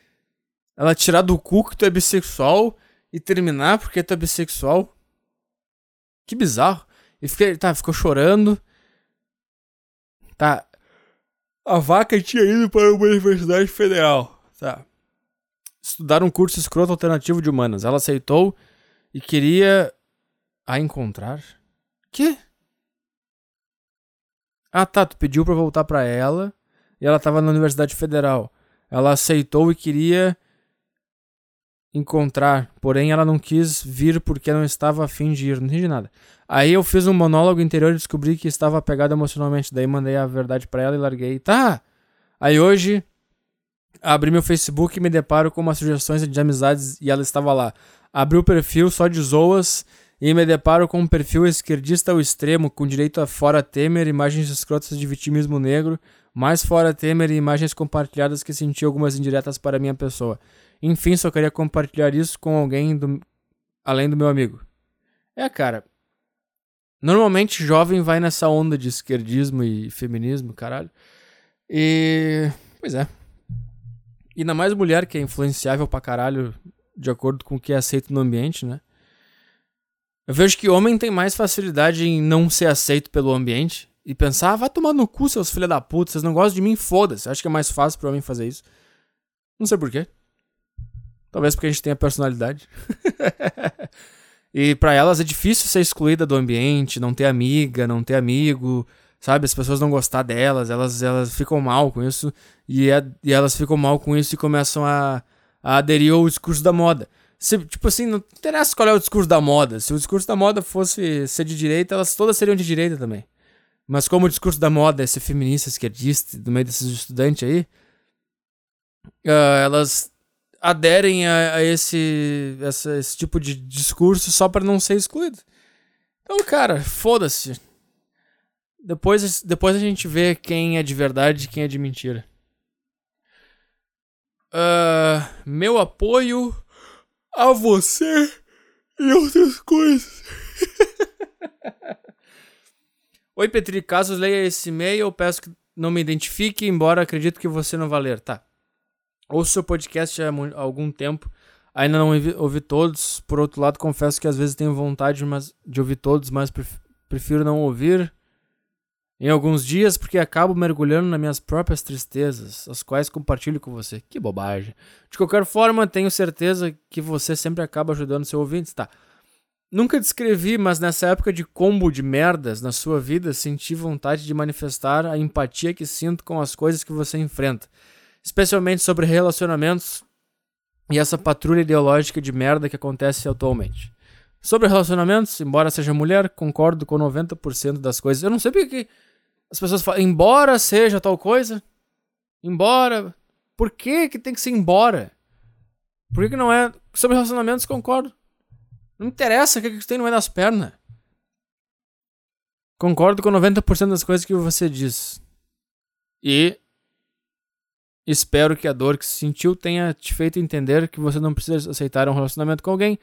Ela tirar do cu que tu é bissexual e terminar porque tu é bissexual. Que bizarro. E fiquei, tá, ficou chorando. Tá. A vaca tinha ido para uma universidade federal. Tá. Estudar um curso escroto alternativo de humanas. Ela aceitou e queria a encontrar. Que? Ah, tá. Tu pediu pra voltar pra ela e ela tava na Universidade Federal. Ela aceitou e queria encontrar, porém ela não quis vir porque não estava afim de ir, não entendi nada. Aí eu fiz um monólogo interior e descobri que estava apegado emocionalmente, daí mandei a verdade para ela e larguei. Tá! Aí hoje abri meu Facebook e me deparo com umas sugestões de amizades e ela estava lá. Abri o perfil só de zoas e me deparo com um perfil esquerdista ao extremo, com direito a fora Temer, imagens escrotas de vitimismo negro, mais fora Temer e imagens compartilhadas que senti algumas indiretas para minha pessoa. Enfim, só queria compartilhar isso com alguém do... além do meu amigo. É, cara. Normalmente jovem vai nessa onda de esquerdismo e feminismo, caralho. E. Pois é. E ainda mais mulher que é influenciável pra caralho de acordo com o que é aceito no ambiente, né? Eu vejo que homem tem mais facilidade em não ser aceito pelo ambiente e pensar, ah, vai tomar no cu, seus filha da puta, vocês não gostam de mim, foda-se. Acho que é mais fácil pro homem fazer isso. Não sei porquê. Talvez porque a gente tenha personalidade. e para elas é difícil ser excluída do ambiente, não ter amiga, não ter amigo, sabe? As pessoas não gostar delas, elas, elas ficam mal com isso. E, é, e elas ficam mal com isso e começam a, a aderir ao discurso da moda. Se, tipo assim, não interessa qual é o discurso da moda. Se o discurso da moda fosse ser de direita, elas todas seriam de direita também. Mas como o discurso da moda é ser feminista, esquerdista, no meio desses estudantes aí, uh, elas aderem a, a esse, essa, esse tipo de discurso só para não ser excluído. Então, cara, foda-se. Depois, depois a gente vê quem é de verdade e quem é de mentira. Uh, meu apoio a você e outras coisas. Oi, Petri, caso leia esse e-mail, peço que não me identifique, embora acredito que você não vai ler. Tá. Ouço seu podcast há algum tempo, ainda não ouvi, ouvi, todos. Por outro lado, confesso que às vezes tenho vontade mas, de ouvir todos, mas prefiro não ouvir em alguns dias porque acabo mergulhando nas minhas próprias tristezas, as quais compartilho com você. Que bobagem. De qualquer forma, tenho certeza que você sempre acaba ajudando seu ouvinte, tá? Nunca descrevi, mas nessa época de combo de merdas na sua vida, senti vontade de manifestar a empatia que sinto com as coisas que você enfrenta, especialmente sobre relacionamentos e essa patrulha ideológica de merda que acontece atualmente. Sobre relacionamentos, embora seja mulher, concordo com 90% das coisas. Eu não sei porque que as pessoas falam, embora seja tal coisa, embora. Por que, que tem que ser embora? Por que, que não é. Sobre relacionamentos, concordo. Não interessa o que, que tem no meio das pernas. Concordo com 90% das coisas que você diz. E espero que a dor que sentiu tenha te feito entender que você não precisa aceitar um relacionamento com alguém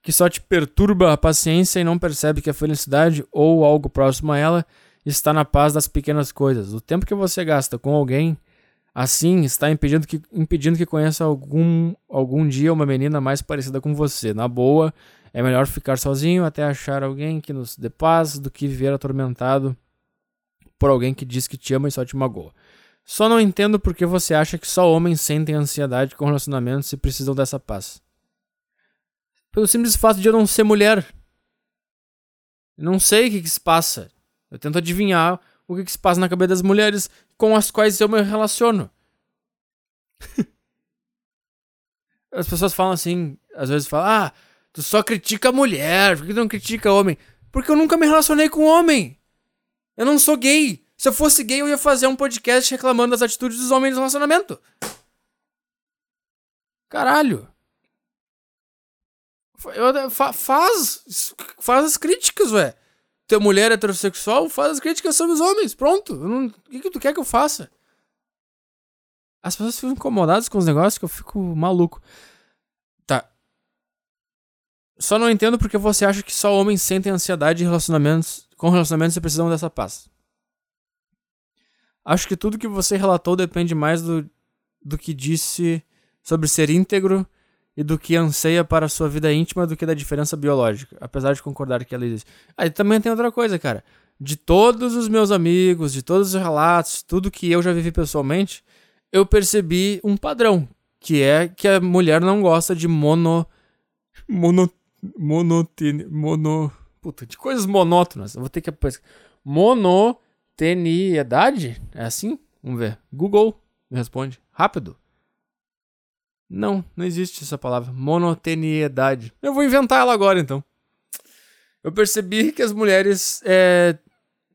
que só te perturba a paciência e não percebe que a felicidade ou algo próximo a ela está na paz das pequenas coisas. O tempo que você gasta com alguém assim está impedindo que, impedindo que conheça algum, algum dia uma menina mais parecida com você. Na boa, é melhor ficar sozinho até achar alguém que nos dê paz do que viver atormentado por alguém que diz que te ama e só te magoa. Só não entendo porque você acha que só homens sentem ansiedade com relacionamentos e precisam dessa paz. Pelo simples fato de eu não ser mulher. não sei o que, que se passa. Eu tento adivinhar o que, que se passa na cabeça das mulheres com as quais eu me relaciono. as pessoas falam assim, às vezes falam, ah, tu só critica a mulher, por que tu não critica homem? Porque eu nunca me relacionei com homem. Eu não sou gay. Se eu fosse gay, eu ia fazer um podcast reclamando das atitudes dos homens no relacionamento. Caralho. Faz, faz as críticas, ué tua mulher é heterossexual, faz as críticas sobre os homens. Pronto. Não... O que, que tu quer que eu faça? As pessoas ficam incomodadas com os negócios que eu fico maluco. Tá. Só não entendo porque você acha que só homens sentem ansiedade em relacionamentos, com relacionamentos e precisam dessa paz. Acho que tudo que você relatou depende mais do, do que disse sobre ser íntegro e do que anseia para a sua vida íntima do que da diferença biológica, apesar de concordar que ela existe. Aí também tem outra coisa, cara. De todos os meus amigos, de todos os relatos, tudo que eu já vivi pessoalmente, eu percebi um padrão, que é que a mulher não gosta de mono mono monotene, mono puta, de coisas monótonas. Eu vou ter que monoteniedade, é assim? Vamos ver. Google me responde rápido. Não, não existe essa palavra. Monoteniedade. Eu vou inventar ela agora, então. Eu percebi que as mulheres é,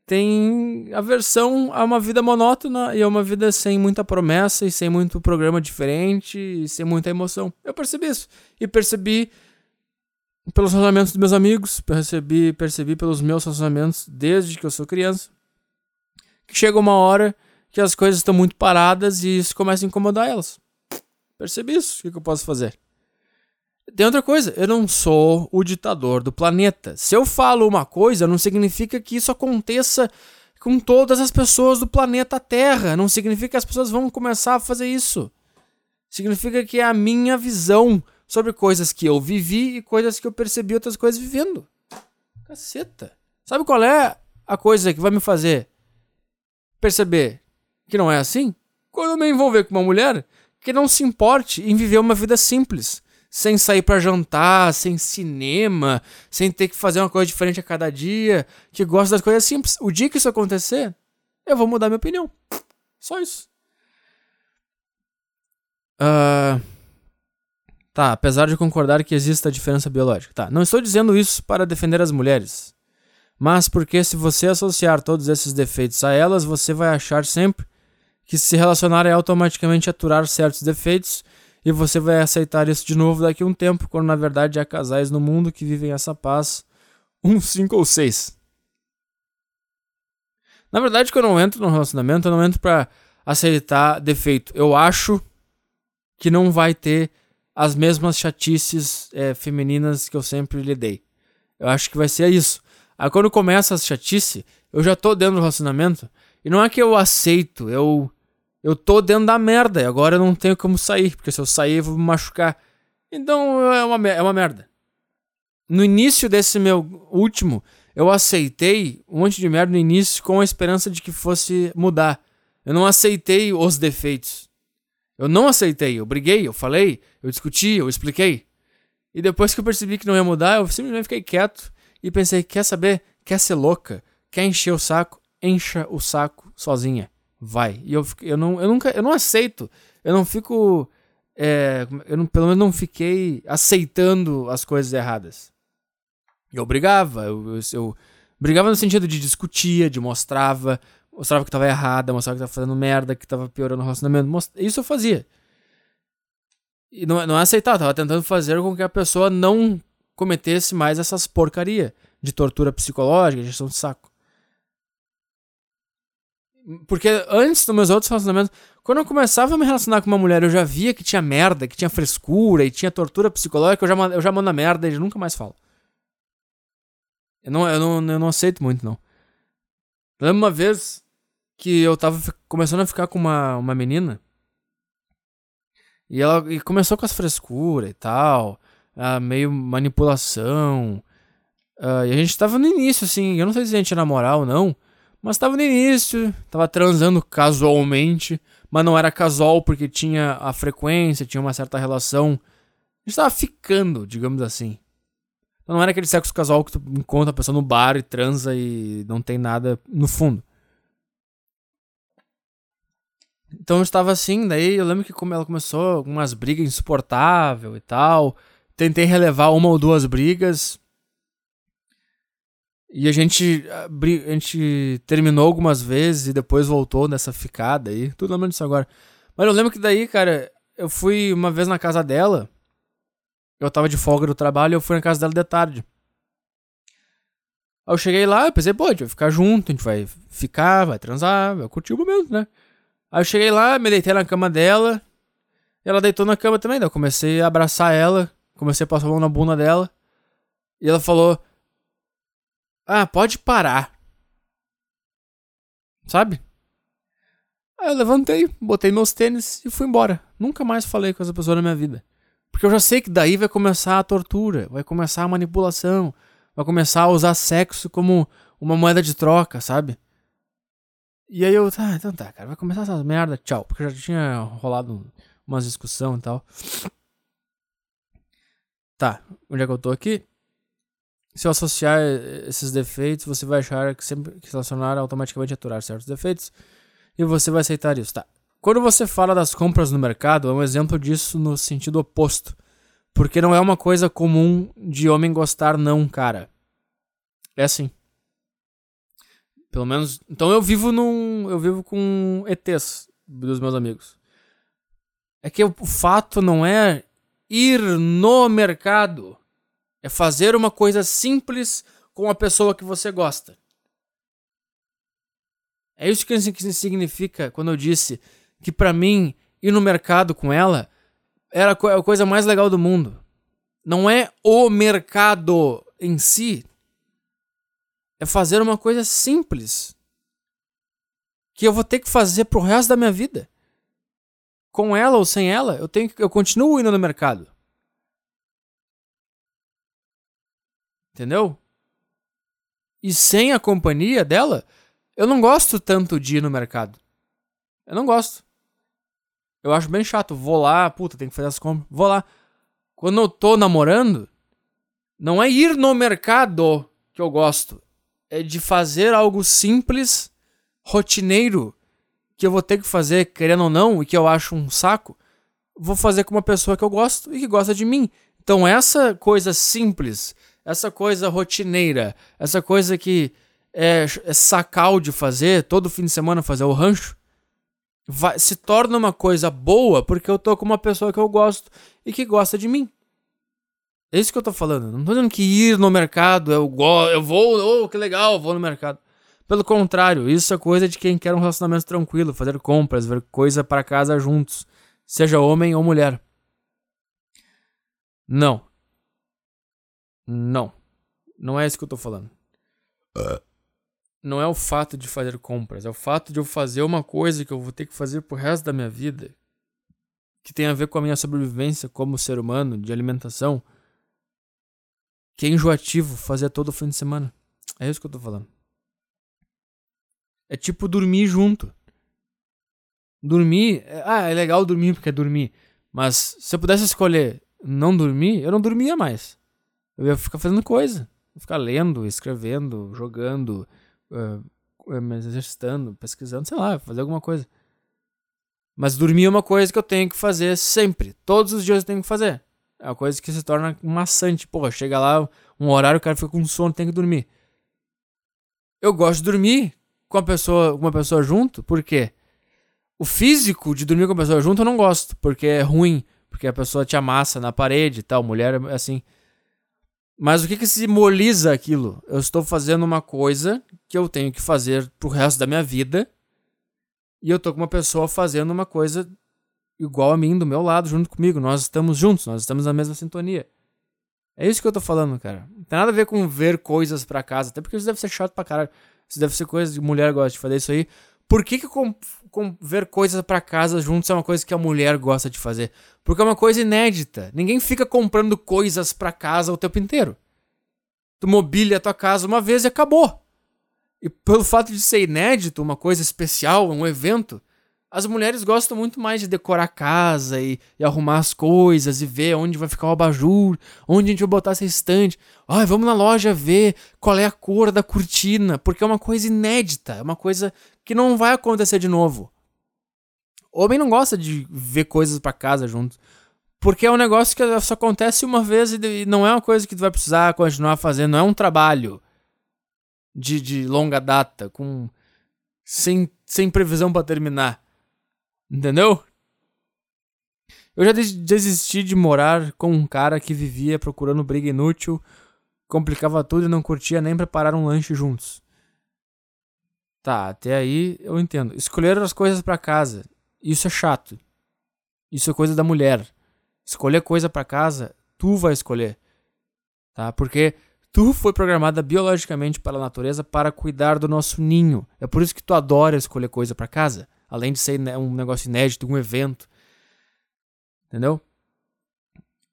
têm aversão a uma vida monótona e a uma vida sem muita promessa e sem muito programa diferente e sem muita emoção. Eu percebi isso. E percebi pelos relacionamentos dos meus amigos, percebi, percebi pelos meus relacionamentos desde que eu sou criança, chega uma hora que as coisas estão muito paradas e isso começa a incomodar elas. Percebi isso. O que, que eu posso fazer? Tem outra coisa, eu não sou o ditador do planeta. Se eu falo uma coisa, não significa que isso aconteça com todas as pessoas do planeta Terra. Não significa que as pessoas vão começar a fazer isso. Significa que é a minha visão sobre coisas que eu vivi e coisas que eu percebi outras coisas vivendo. Caceta. Sabe qual é a coisa que vai me fazer perceber que não é assim? Quando eu me envolver com uma mulher que não se importe em viver uma vida simples, sem sair para jantar, sem cinema, sem ter que fazer uma coisa diferente a cada dia, que gosta das coisas simples. O dia que isso acontecer, eu vou mudar minha opinião. Só isso. Uh, tá, apesar de concordar que existe a diferença biológica. Tá, não estou dizendo isso para defender as mulheres. Mas porque se você associar todos esses defeitos a elas, você vai achar sempre que se relacionar é automaticamente aturar certos defeitos e você vai aceitar isso de novo daqui a um tempo, quando na verdade há casais no mundo que vivem essa paz, um, cinco ou seis. Na verdade, quando eu entro no relacionamento, eu não entro para aceitar defeito. Eu acho que não vai ter as mesmas chatices é, femininas que eu sempre lidei. Eu acho que vai ser isso. Aí quando começa as chatice, eu já tô dentro do relacionamento. E não é que eu aceito, eu eu tô dentro da merda e agora eu não tenho como sair, porque se eu sair eu vou me machucar. Então é uma, é uma merda. No início desse meu último, eu aceitei um monte de merda no início com a esperança de que fosse mudar. Eu não aceitei os defeitos. Eu não aceitei, eu briguei, eu falei, eu discuti, eu expliquei. E depois que eu percebi que não ia mudar, eu simplesmente fiquei quieto e pensei: quer saber? Quer ser louca? Quer encher o saco? Encha o saco sozinha vai. E eu, eu, não, eu nunca, eu não aceito. Eu não fico. É, eu não, pelo menos não fiquei aceitando as coisas erradas. Eu brigava, eu, eu, eu brigava no sentido de discutia, de mostrava, mostrava que tava errada, mostrava que tava fazendo merda, que tava piorando o relacionamento. Isso eu fazia. E não, não é aceitar, tava tentando fazer com que a pessoa não cometesse mais essas porcaria de tortura psicológica, gestão de saco. Porque antes dos meus outros relacionamentos, quando eu começava a me relacionar com uma mulher, eu já via que tinha merda, que tinha frescura e tinha tortura psicológica, eu já, eu já mando a merda e nunca mais falo. Eu não, eu, não, eu não aceito muito, não. Lembro uma vez que eu tava começando a ficar com uma, uma menina. E ela e começou com as frescuras e tal. Uh, meio manipulação. Uh, e a gente tava no início, assim. Eu não sei se a gente ia namorar ou não. Mas tava no início, tava transando casualmente, mas não era casual porque tinha a frequência, tinha uma certa relação. A gente tava ficando, digamos assim. Então não era aquele sexo casual que tu encontra a pessoa no bar e transa e não tem nada no fundo. Então eu estava assim, daí eu lembro que como ela começou umas brigas insuportáveis e tal. Tentei relevar uma ou duas brigas. E a gente, a gente terminou algumas vezes e depois voltou nessa ficada aí. Tudo lembrando disso agora. Mas eu lembro que daí, cara, eu fui uma vez na casa dela. Eu tava de folga do trabalho e eu fui na casa dela de tarde. Aí eu cheguei lá, eu pensei, pô, a gente vai ficar junto, a gente vai ficar, vai transar, vai curtir o momento, né? Aí eu cheguei lá, me deitei na cama dela. Ela deitou na cama também, daí eu comecei a abraçar ela, comecei a passar a mão na bunda dela. E ela falou: ah, pode parar. Sabe? Aí eu levantei, botei meus tênis e fui embora. Nunca mais falei com essa pessoa na minha vida. Porque eu já sei que daí vai começar a tortura, vai começar a manipulação, vai começar a usar sexo como uma moeda de troca, sabe? E aí eu, tá, então tá, cara, vai começar essa merda, tchau. Porque já tinha rolado umas discussão e tal. Tá, onde é que eu tô aqui? Se eu associar esses defeitos, você vai achar que sempre que relacionar automaticamente aturar certos defeitos e você vai aceitar isso, tá? Quando você fala das compras no mercado, é um exemplo disso no sentido oposto. Porque não é uma coisa comum de homem gostar, não, cara. É assim. Pelo menos. Então eu vivo num. Eu vivo com ETs dos meus amigos. É que o fato não é ir no mercado. É fazer uma coisa simples com a pessoa que você gosta. É isso que significa quando eu disse que para mim ir no mercado com ela era a coisa mais legal do mundo. Não é o mercado em si. É fazer uma coisa simples. Que eu vou ter que fazer pro resto da minha vida. Com ela ou sem ela, eu tenho eu continuo indo no mercado. Entendeu? e sem a companhia dela, eu não gosto tanto de ir no mercado. Eu não gosto. Eu acho bem chato. Vou lá, puta, tem que fazer as compras. Vou lá. Quando eu tô namorando, não é ir no mercado que eu gosto. É de fazer algo simples, rotineiro, que eu vou ter que fazer, querendo ou não, e que eu acho um saco. Vou fazer com uma pessoa que eu gosto e que gosta de mim. Então, essa coisa simples, essa coisa rotineira, essa coisa que é, é sacal de fazer, todo fim de semana fazer o rancho, vai, se torna uma coisa boa porque eu tô com uma pessoa que eu gosto e que gosta de mim. É isso que eu tô falando. Não tô dizendo que ir no mercado, eu, eu vou, oh, que legal, vou no mercado. Pelo contrário, isso é coisa de quem quer um relacionamento tranquilo, fazer compras, ver coisa para casa juntos, seja homem ou mulher. Não. Não. Não é isso que eu tô falando. Não é o fato de fazer compras, é o fato de eu fazer uma coisa que eu vou ter que fazer pro resto da minha vida, que tem a ver com a minha sobrevivência como ser humano, de alimentação, que é enjoativo fazer todo fim de semana. É isso que eu tô falando. É tipo dormir junto. Dormir. É, ah, é legal dormir porque é dormir. Mas se eu pudesse escolher não dormir, eu não dormia mais. Eu ia ficar fazendo coisa. Ficar lendo, escrevendo, jogando, uh, me exercitando, pesquisando, sei lá, fazer alguma coisa. Mas dormir é uma coisa que eu tenho que fazer sempre. Todos os dias eu tenho que fazer. É uma coisa que se torna maçante. Pô, chega lá, um horário, o cara fica com sono, tem que dormir. Eu gosto de dormir com a pessoa, uma pessoa junto, por quê? O físico de dormir com a pessoa junto eu não gosto, porque é ruim porque a pessoa te amassa na parede e tal, mulher é assim. Mas o que que simboliza aquilo? Eu estou fazendo uma coisa que eu tenho que fazer pro resto da minha vida. E eu tô com uma pessoa fazendo uma coisa igual a mim, do meu lado, junto comigo. Nós estamos juntos, nós estamos na mesma sintonia. É isso que eu tô falando, cara. Não tem nada a ver com ver coisas pra casa. Até porque isso deve ser chato pra caralho. Isso deve ser coisa de mulher gosta de fazer isso aí. Por que, que com, com ver coisas para casa juntos é uma coisa que a mulher gosta de fazer? Porque é uma coisa inédita. Ninguém fica comprando coisas para casa o tempo inteiro. Tu mobília a tua casa uma vez e acabou. E pelo fato de ser inédito, uma coisa especial, um evento, as mulheres gostam muito mais de decorar a casa e, e, arrumar as coisas e ver onde vai ficar o abajur, onde a gente vai botar essa estante. Ai, vamos na loja ver qual é a cor da cortina, porque é uma coisa inédita, é uma coisa que não vai acontecer de novo. Homem não gosta de ver coisas para casa juntos, porque é um negócio que só acontece uma vez e não é uma coisa que tu vai precisar continuar fazendo, não é um trabalho de, de longa data, com sem, sem previsão para terminar. Entendeu? Eu já desisti de morar com um cara que vivia procurando briga inútil, complicava tudo e não curtia nem preparar um lanche juntos. Tá, até aí eu entendo. Escolher as coisas para casa, isso é chato. Isso é coisa da mulher. Escolher coisa para casa, tu vai escolher. Tá? Porque tu foi programada biologicamente pela natureza para cuidar do nosso ninho. É por isso que tu adora escolher coisa para casa além de ser né, um negócio inédito, um evento. Entendeu?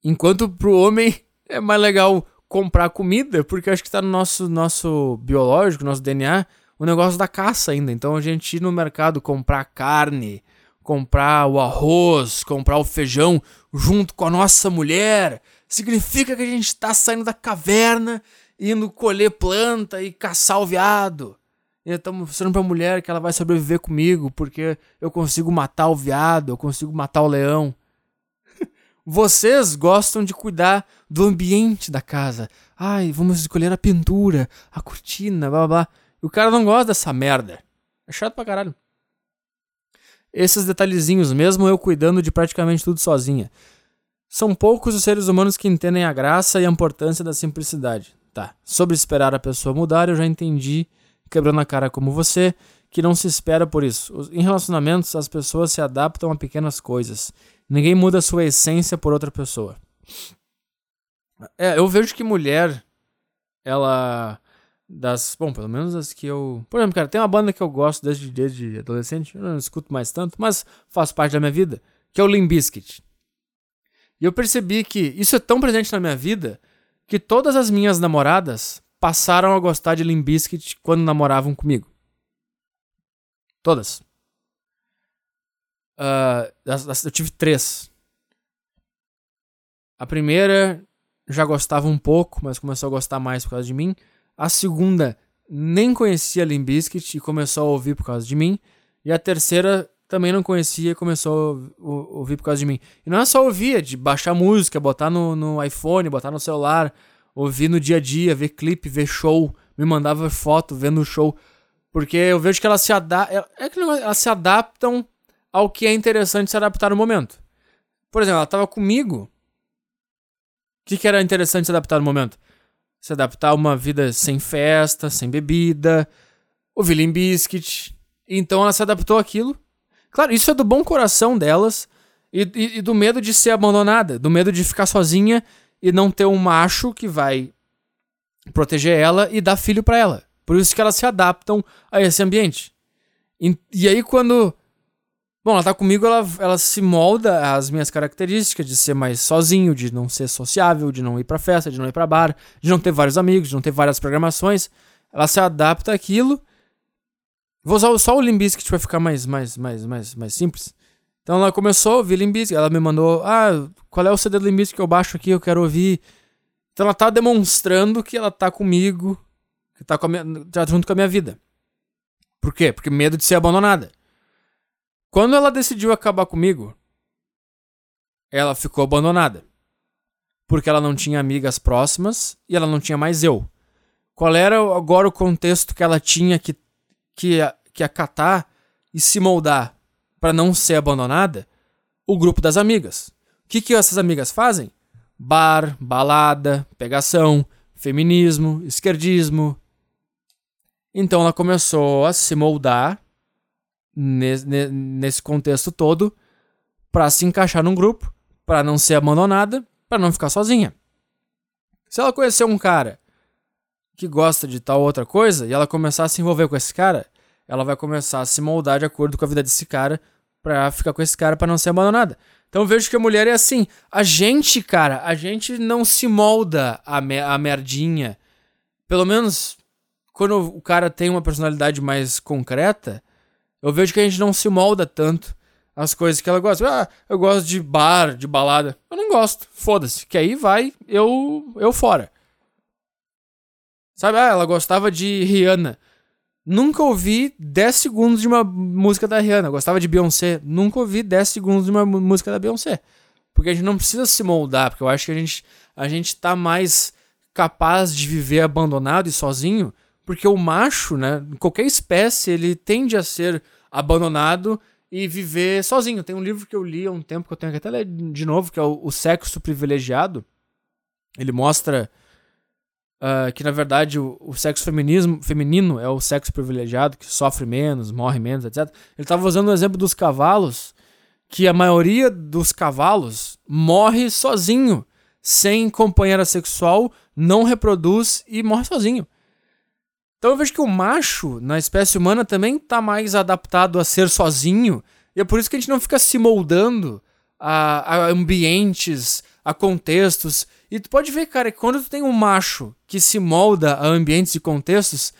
Enquanto pro homem é mais legal comprar comida, porque acho que tá no nosso, nosso biológico, nosso DNA, o negócio da caça ainda. Então a gente ir no mercado comprar carne, comprar o arroz, comprar o feijão junto com a nossa mulher, significa que a gente tá saindo da caverna, indo colher planta e caçar o veado. E estamos mostrando pra mulher que ela vai sobreviver comigo, porque eu consigo matar o veado, eu consigo matar o leão. Vocês gostam de cuidar do ambiente da casa. Ai, vamos escolher a pintura, a cortina, blá blá. E o cara não gosta dessa merda. É chato pra caralho. Esses detalhezinhos, mesmo eu cuidando de praticamente tudo sozinha. São poucos os seres humanos que entendem a graça e a importância da simplicidade. Tá, sobre esperar a pessoa mudar, eu já entendi quebrando a cara como você, que não se espera por isso. Em relacionamentos, as pessoas se adaptam a pequenas coisas. Ninguém muda sua essência por outra pessoa. É, eu vejo que mulher, ela. Das. Bom, pelo menos as que eu. Por exemplo, cara, tem uma banda que eu gosto desde, desde adolescente, eu não escuto mais tanto, mas faz parte da minha vida, que é o Limp Bizkit. E eu percebi que isso é tão presente na minha vida que todas as minhas namoradas passaram a gostar de Limp Bizkit quando namoravam comigo. Todas. Uh, eu tive três. A primeira já gostava um pouco, mas começou a gostar mais por causa de mim. A segunda nem conhecia Limp Bizkit e começou a ouvir por causa de mim. E a terceira também não conhecia e começou a ouvir por causa de mim. E não é só ouvir, é de baixar música, botar no, no iPhone, botar no celular, ouvir no dia a dia, ver clipe, ver show, me mandava foto vendo o show. Porque eu vejo que elas se adaptam. É que elas se adaptam ao que é interessante se adaptar no momento. Por exemplo, ela estava comigo. O que, que era interessante se adaptar no momento? Se adaptar a uma vida sem festa, sem bebida, ouvir Limp. Então ela se adaptou àquilo. Claro, isso é do bom coração delas e, e, e do medo de ser abandonada, do medo de ficar sozinha e não ter um macho que vai proteger ela e dar filho para ela. Por isso que elas se adaptam a esse ambiente. E, e aí quando Bom, ela tá comigo, ela, ela se molda às minhas características de ser mais sozinho, de não ser sociável, de não ir pra festa, de não ir pra bar, de não ter vários amigos, de não ter várias programações. Ela se adapta àquilo. Vou usar só o Limbiskit vai ficar mais, mais, mais, mais, mais simples. Então ela começou a ouvir Limbiskit, ela me mandou, ah, qual é o CD do Limbiskit que eu baixo aqui, eu quero ouvir. Então ela tá demonstrando que ela tá comigo, que tá, com minha, tá junto com a minha vida. Por quê? Porque medo de ser abandonada. Quando ela decidiu acabar comigo, ela ficou abandonada. Porque ela não tinha amigas próximas e ela não tinha mais eu. Qual era agora o contexto que ela tinha que, que, que acatar e se moldar para não ser abandonada? O grupo das amigas. O que, que essas amigas fazem? Bar, balada, pegação, feminismo, esquerdismo. Então ela começou a se moldar nesse, contexto todo para se encaixar num grupo, para não ser abandonada, para não ficar sozinha. Se ela conhecer um cara que gosta de tal outra coisa e ela começar a se envolver com esse cara, ela vai começar a se moldar de acordo com a vida desse cara para ficar com esse cara para não ser abandonada. Então vejo que a mulher é assim, a gente, cara, a gente não se molda a, me a merdinha. Pelo menos quando o cara tem uma personalidade mais concreta, eu vejo que a gente não se molda tanto as coisas que ela gosta. Ah, eu gosto de bar, de balada. Eu não gosto. Foda-se. Que aí vai eu eu fora. Sabe? Ah, ela gostava de Rihanna. Nunca ouvi 10 segundos de uma música da Rihanna. gostava de Beyoncé. Nunca ouvi 10 segundos de uma música da Beyoncé. Porque a gente não precisa se moldar, porque eu acho que a gente, a gente tá mais capaz de viver abandonado e sozinho porque o macho, né, qualquer espécie, ele tende a ser abandonado e viver sozinho. Tem um livro que eu li há um tempo que eu tenho que até ler de novo, que é o, o Sexo Privilegiado. Ele mostra uh, que, na verdade, o, o, sexo feminismo, feminino é o sexo privilegiado, que sofre menos, morre menos, etc. Ele estava usando o exemplo dos cavalos, que a maioria dos cavalos morre sozinho, sem companheira sexual, não reproduz e morre sozinho. Então eu vejo que o macho na espécie humana também tá mais adaptado a ser sozinho. E é por isso que a gente não fica se moldando a, a ambientes, a contextos. E tu pode ver, cara, que quando tu tem um macho que se molda a ambientes e contextos,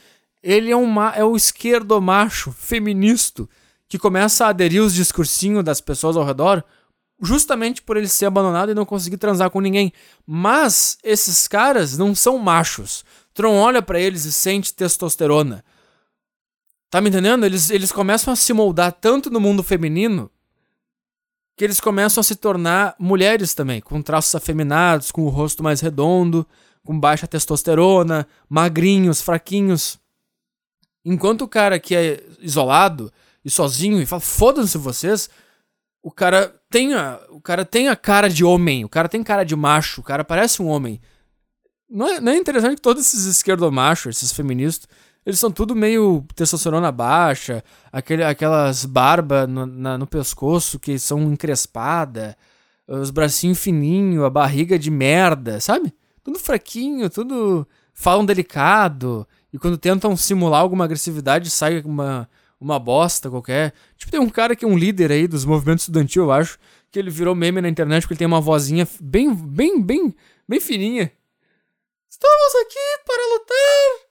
ele é, um, é o esquerdo macho, feminista, que começa a aderir os discursinhos das pessoas ao redor, justamente por ele ser abandonado e não conseguir transar com ninguém. Mas esses caras não são machos. Tron olha para eles e sente testosterona. Tá me entendendo? Eles, eles começam a se moldar tanto no mundo feminino que eles começam a se tornar mulheres também, com traços afeminados, com o rosto mais redondo, com baixa testosterona, magrinhos, fraquinhos. Enquanto o cara que é isolado e sozinho e fala, foda-se vocês, o cara tem a, o cara tem a cara de homem, o cara tem cara de macho, o cara parece um homem. Não é, não é interessante que todos esses esquerdomachos, esses feministas, eles são tudo meio testosterona baixa, aquele, aquelas barbas no, no pescoço que são encrespada, os bracinhos fininhos, a barriga de merda, sabe? Tudo fraquinho, tudo falam delicado, e quando tentam simular alguma agressividade sai uma, uma bosta qualquer. Tipo, tem um cara que é um líder aí dos movimentos estudantil, eu acho, que ele virou meme na internet porque ele tem uma vozinha bem, bem, bem, bem fininha. Estamos aqui para lutar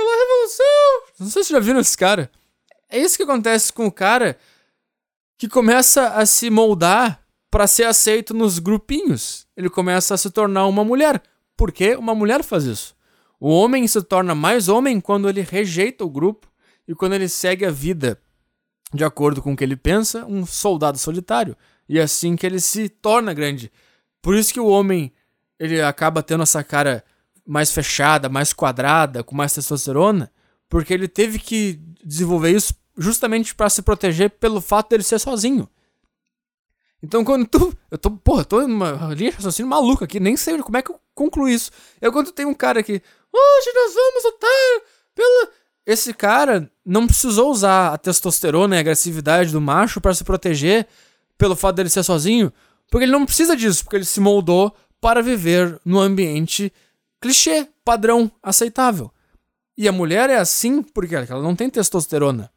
pela revolução. Não sei se já viram esse cara. É isso que acontece com o cara que começa a se moldar para ser aceito nos grupinhos. Ele começa a se tornar uma mulher. Por que uma mulher faz isso? O homem se torna mais homem quando ele rejeita o grupo e quando ele segue a vida de acordo com o que ele pensa, um soldado solitário. E é assim que ele se torna grande. Por isso que o homem ele acaba tendo essa cara mais fechada, mais quadrada, com mais testosterona, porque ele teve que desenvolver isso justamente para se proteger pelo fato dele ser sozinho. Então quando tu. Eu tô. Porra, tô numa linha de raciocínio maluca aqui, nem sei como é que eu concluo isso. Eu quando tem um cara que. Hoje nós vamos lutar pela. Esse cara não precisou usar a testosterona e a agressividade do macho para se proteger pelo fato dele ser sozinho, porque ele não precisa disso, porque ele se moldou para viver no ambiente clichê, padrão, aceitável. E a mulher é assim porque ela não tem testosterona.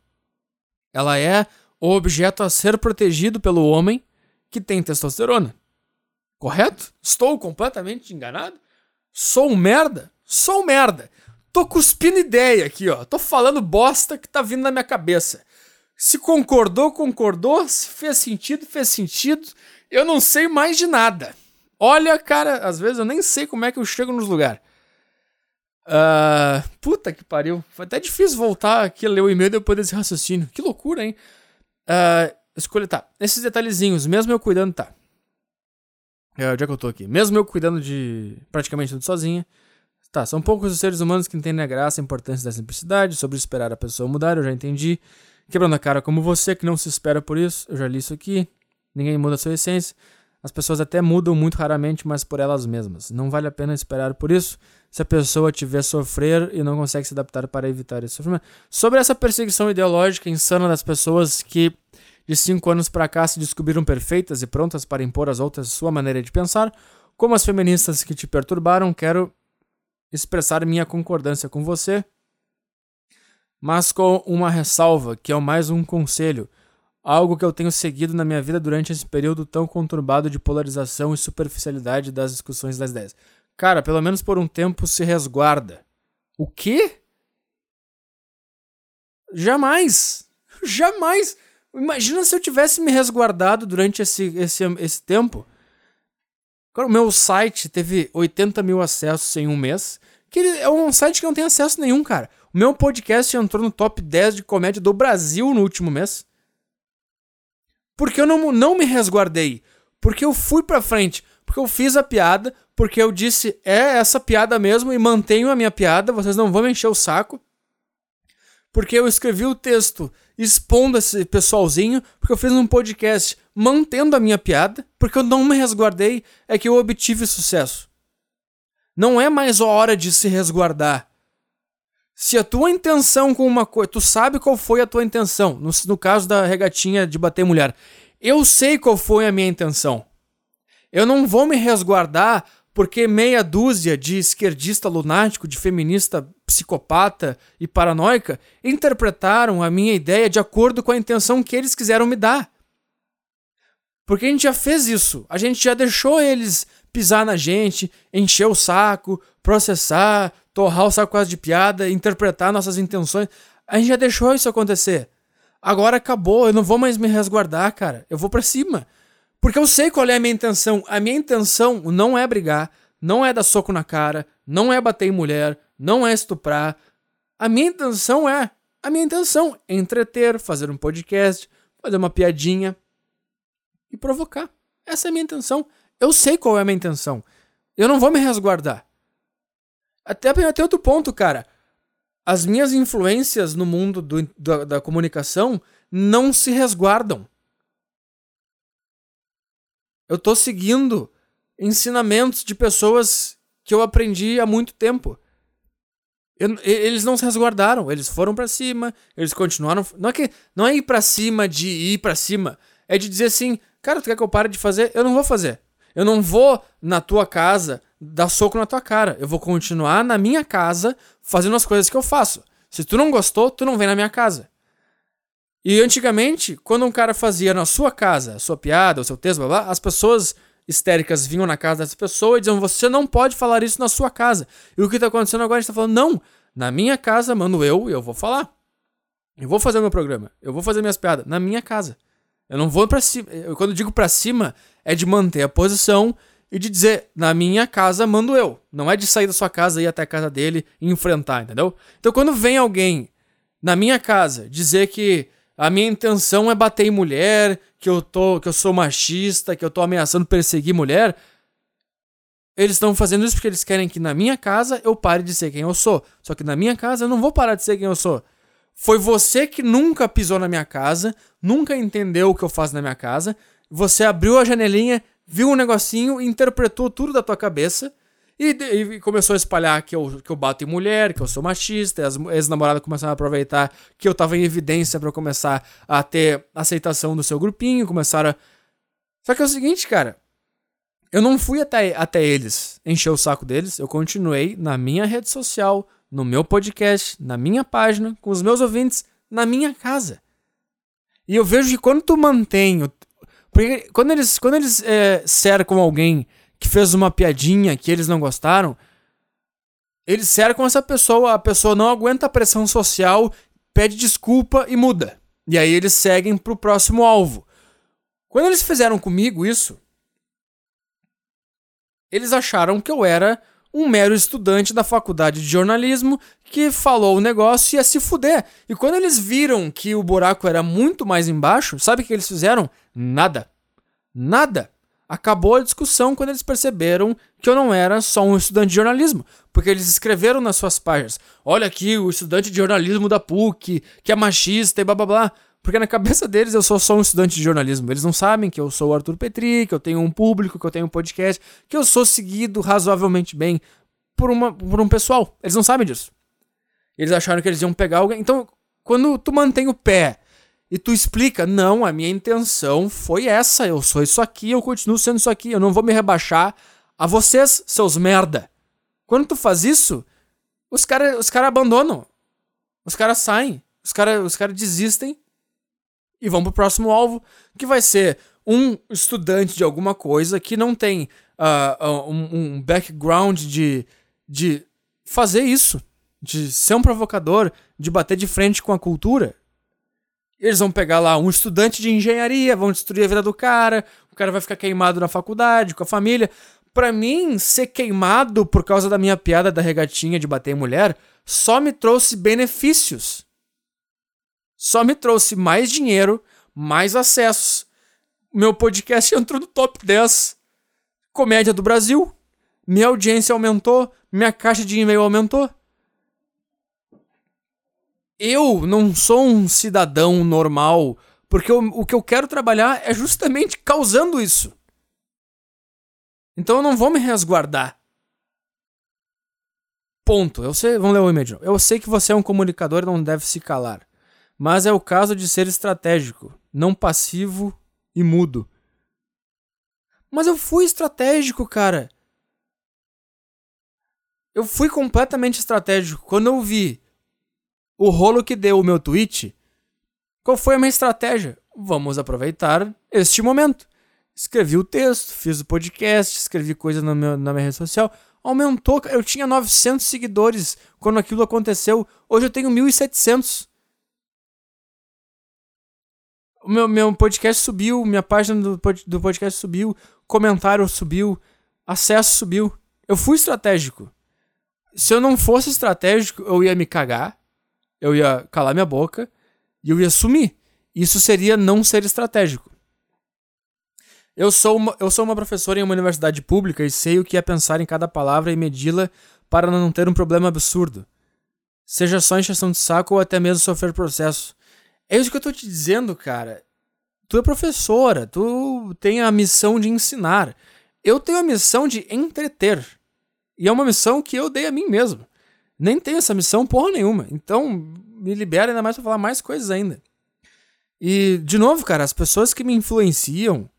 Ela é o objeto a ser protegido pelo homem que tem testosterona. Correto? Estou completamente enganado? Sou um merda? Sou um merda. Tô cuspindo ideia aqui, ó. Tô falando bosta que tá vindo na minha cabeça. Se concordou, concordou. Se fez sentido, fez sentido. Eu não sei mais de nada. Olha, cara, às vezes eu nem sei como é que eu chego nos lugares. Uh, puta que pariu. Foi até difícil voltar aqui ler o e-mail depois desse raciocínio. Que loucura, hein? Uh, escolha, tá. Esses detalhezinhos, mesmo eu cuidando, tá. Uh, onde é que eu tô aqui? Mesmo eu cuidando de praticamente tudo sozinha. Tá, são poucos os seres humanos que entendem a graça, a importância da simplicidade, sobre esperar a pessoa mudar, eu já entendi. Quebrando a cara como você, que não se espera por isso, eu já li isso aqui. Ninguém muda a sua essência. As pessoas até mudam muito raramente, mas por elas mesmas. Não vale a pena esperar por isso se a pessoa te vê sofrer e não consegue se adaptar para evitar esse sofrimento. Sobre essa perseguição ideológica insana das pessoas que de cinco anos para cá se descobriram perfeitas e prontas para impor às outras sua maneira de pensar, como as feministas que te perturbaram, quero expressar minha concordância com você, mas com uma ressalva, que é mais um conselho algo que eu tenho seguido na minha vida durante esse período tão conturbado de polarização e superficialidade das discussões das ideias. Cara, pelo menos por um tempo se resguarda. O quê? Jamais! Jamais! Imagina se eu tivesse me resguardado durante esse, esse, esse tempo. Cara, o meu site teve 80 mil acessos em um mês. Que é um site que não tem acesso nenhum, cara. O meu podcast entrou no top 10 de comédia do Brasil no último mês. Porque eu não, não me resguardei. Porque eu fui pra frente. Porque eu fiz a piada. Porque eu disse, é essa piada mesmo e mantenho a minha piada. Vocês não vão me encher o saco. Porque eu escrevi o texto expondo esse pessoalzinho. Porque eu fiz um podcast mantendo a minha piada. Porque eu não me resguardei. É que eu obtive sucesso. Não é mais a hora de se resguardar. Se a tua intenção com uma coisa. Tu sabe qual foi a tua intenção. No, no caso da regatinha de bater mulher. Eu sei qual foi a minha intenção. Eu não vou me resguardar porque meia dúzia de esquerdista lunático, de feminista psicopata e paranoica interpretaram a minha ideia de acordo com a intenção que eles quiseram me dar. Porque a gente já fez isso. A gente já deixou eles pisar na gente, encher o saco, processar, torrar o saco quase de piada, interpretar nossas intenções. A gente já deixou isso acontecer. Agora acabou, eu não vou mais me resguardar, cara. Eu vou para cima. Porque eu sei qual é a minha intenção. A minha intenção não é brigar, não é dar soco na cara, não é bater em mulher, não é estuprar. A minha intenção é. A minha intenção é entreter, fazer um podcast, fazer uma piadinha e provocar. Essa é a minha intenção. Eu sei qual é a minha intenção. Eu não vou me resguardar. Até, até outro ponto, cara. As minhas influências no mundo do, da, da comunicação não se resguardam. Eu tô seguindo ensinamentos de pessoas que eu aprendi há muito tempo. Eu, eles não se resguardaram, eles foram para cima, eles continuaram. Não é que não é ir para cima de ir para cima, é de dizer assim, cara, tu quer que eu pare de fazer? Eu não vou fazer. Eu não vou na tua casa dar soco na tua cara. Eu vou continuar na minha casa fazendo as coisas que eu faço. Se tu não gostou, tu não vem na minha casa. E antigamente, quando um cara fazia na sua casa a sua piada, o seu texto, blá, blá, as pessoas histéricas vinham na casa dessa pessoa e diziam: Você não pode falar isso na sua casa. E o que está acontecendo agora? A gente está falando: Não, na minha casa, mando eu eu vou falar. Eu vou fazer meu programa. Eu vou fazer minhas piadas na minha casa. Eu não vou para cima. Eu, quando digo para cima, é de manter a posição e de dizer, na minha casa mando eu. Não é de sair da sua casa e ir até a casa dele e enfrentar, entendeu? Então quando vem alguém na minha casa dizer que a minha intenção é bater em mulher, que eu tô, que eu sou machista, que eu tô ameaçando perseguir mulher, eles estão fazendo isso porque eles querem que na minha casa eu pare de ser quem eu sou. Só que na minha casa eu não vou parar de ser quem eu sou. Foi você que nunca pisou na minha casa, nunca entendeu o que eu faço na minha casa. Você abriu a janelinha, viu um negocinho, interpretou tudo da tua cabeça e, e começou a espalhar que eu, que eu bato em mulher, que eu sou machista. E as ex-namoradas começaram a aproveitar que eu tava em evidência para começar a ter aceitação do seu grupinho. Começaram a. Só que é o seguinte, cara. Eu não fui até, até eles encher o saco deles. Eu continuei na minha rede social, no meu podcast, na minha página, com os meus ouvintes, na minha casa. E eu vejo que quando tu mantém. Porque quando eles, quando eles é, cercam alguém que fez uma piadinha que eles não gostaram, eles cercam essa pessoa, a pessoa não aguenta a pressão social, pede desculpa e muda. E aí eles seguem pro próximo alvo. Quando eles fizeram comigo isso, eles acharam que eu era um mero estudante da faculdade de jornalismo que falou o negócio e ia se fuder. E quando eles viram que o buraco era muito mais embaixo, sabe o que eles fizeram? Nada. Nada. Acabou a discussão quando eles perceberam que eu não era só um estudante de jornalismo. Porque eles escreveram nas suas páginas: olha aqui o estudante de jornalismo da PUC, que é machista e blá blá blá. Porque na cabeça deles eu sou só um estudante de jornalismo. Eles não sabem que eu sou o Arthur Petri, que eu tenho um público, que eu tenho um podcast, que eu sou seguido razoavelmente bem por, uma, por um pessoal. Eles não sabem disso. Eles acharam que eles iam pegar alguém. Então, quando tu mantém o pé e tu explica, não, a minha intenção foi essa, eu sou isso aqui, eu continuo sendo isso aqui, eu não vou me rebaixar a vocês, seus merda. Quando tu faz isso, os caras os cara abandonam. Os caras saem. Os caras os cara desistem e vão pro próximo alvo, que vai ser um estudante de alguma coisa que não tem uh, um, um, background de, de fazer isso, de ser um provocador, de bater de frente com a cultura. Eles vão pegar lá um estudante de engenharia, vão destruir a vida do cara, o cara vai ficar queimado na faculdade, com a família. Para mim, ser queimado por causa da minha piada da regatinha de bater em mulher só me trouxe benefícios só me trouxe mais dinheiro, mais acessos. Meu podcast entrou no top 10 comédia do Brasil. Minha audiência aumentou, minha caixa de e-mail aumentou. Eu não sou um cidadão normal, porque eu, o que eu quero trabalhar é justamente causando isso. Então eu não vou me resguardar. Ponto. Eu sei, vamos ler o e-mail. Eu sei que você é um comunicador e não deve se calar mas é o caso de ser estratégico, não passivo e mudo. Mas eu fui estratégico, cara. Eu fui completamente estratégico. Quando eu vi o rolo que deu o meu tweet, qual foi a minha estratégia? Vamos aproveitar este momento. Escrevi o texto, fiz o podcast, escrevi coisa na minha, na minha rede social. Aumentou, eu tinha 900 seguidores quando aquilo aconteceu. Hoje eu tenho 1.700 o meu, meu podcast subiu, minha página do, do podcast subiu, comentário subiu, acesso subiu. Eu fui estratégico. Se eu não fosse estratégico, eu ia me cagar, eu ia calar minha boca e eu ia sumir. Isso seria não ser estratégico. Eu sou, uma, eu sou uma professora em uma universidade pública e sei o que é pensar em cada palavra e medi-la para não ter um problema absurdo. Seja só encheção de saco ou até mesmo sofrer processo. É isso que eu tô te dizendo, cara. Tu é professora, tu tem a missão de ensinar. Eu tenho a missão de entreter. E é uma missão que eu dei a mim mesmo. Nem tenho essa missão porra nenhuma. Então, me libera ainda mais pra falar mais coisas ainda. E, de novo, cara, as pessoas que me influenciam.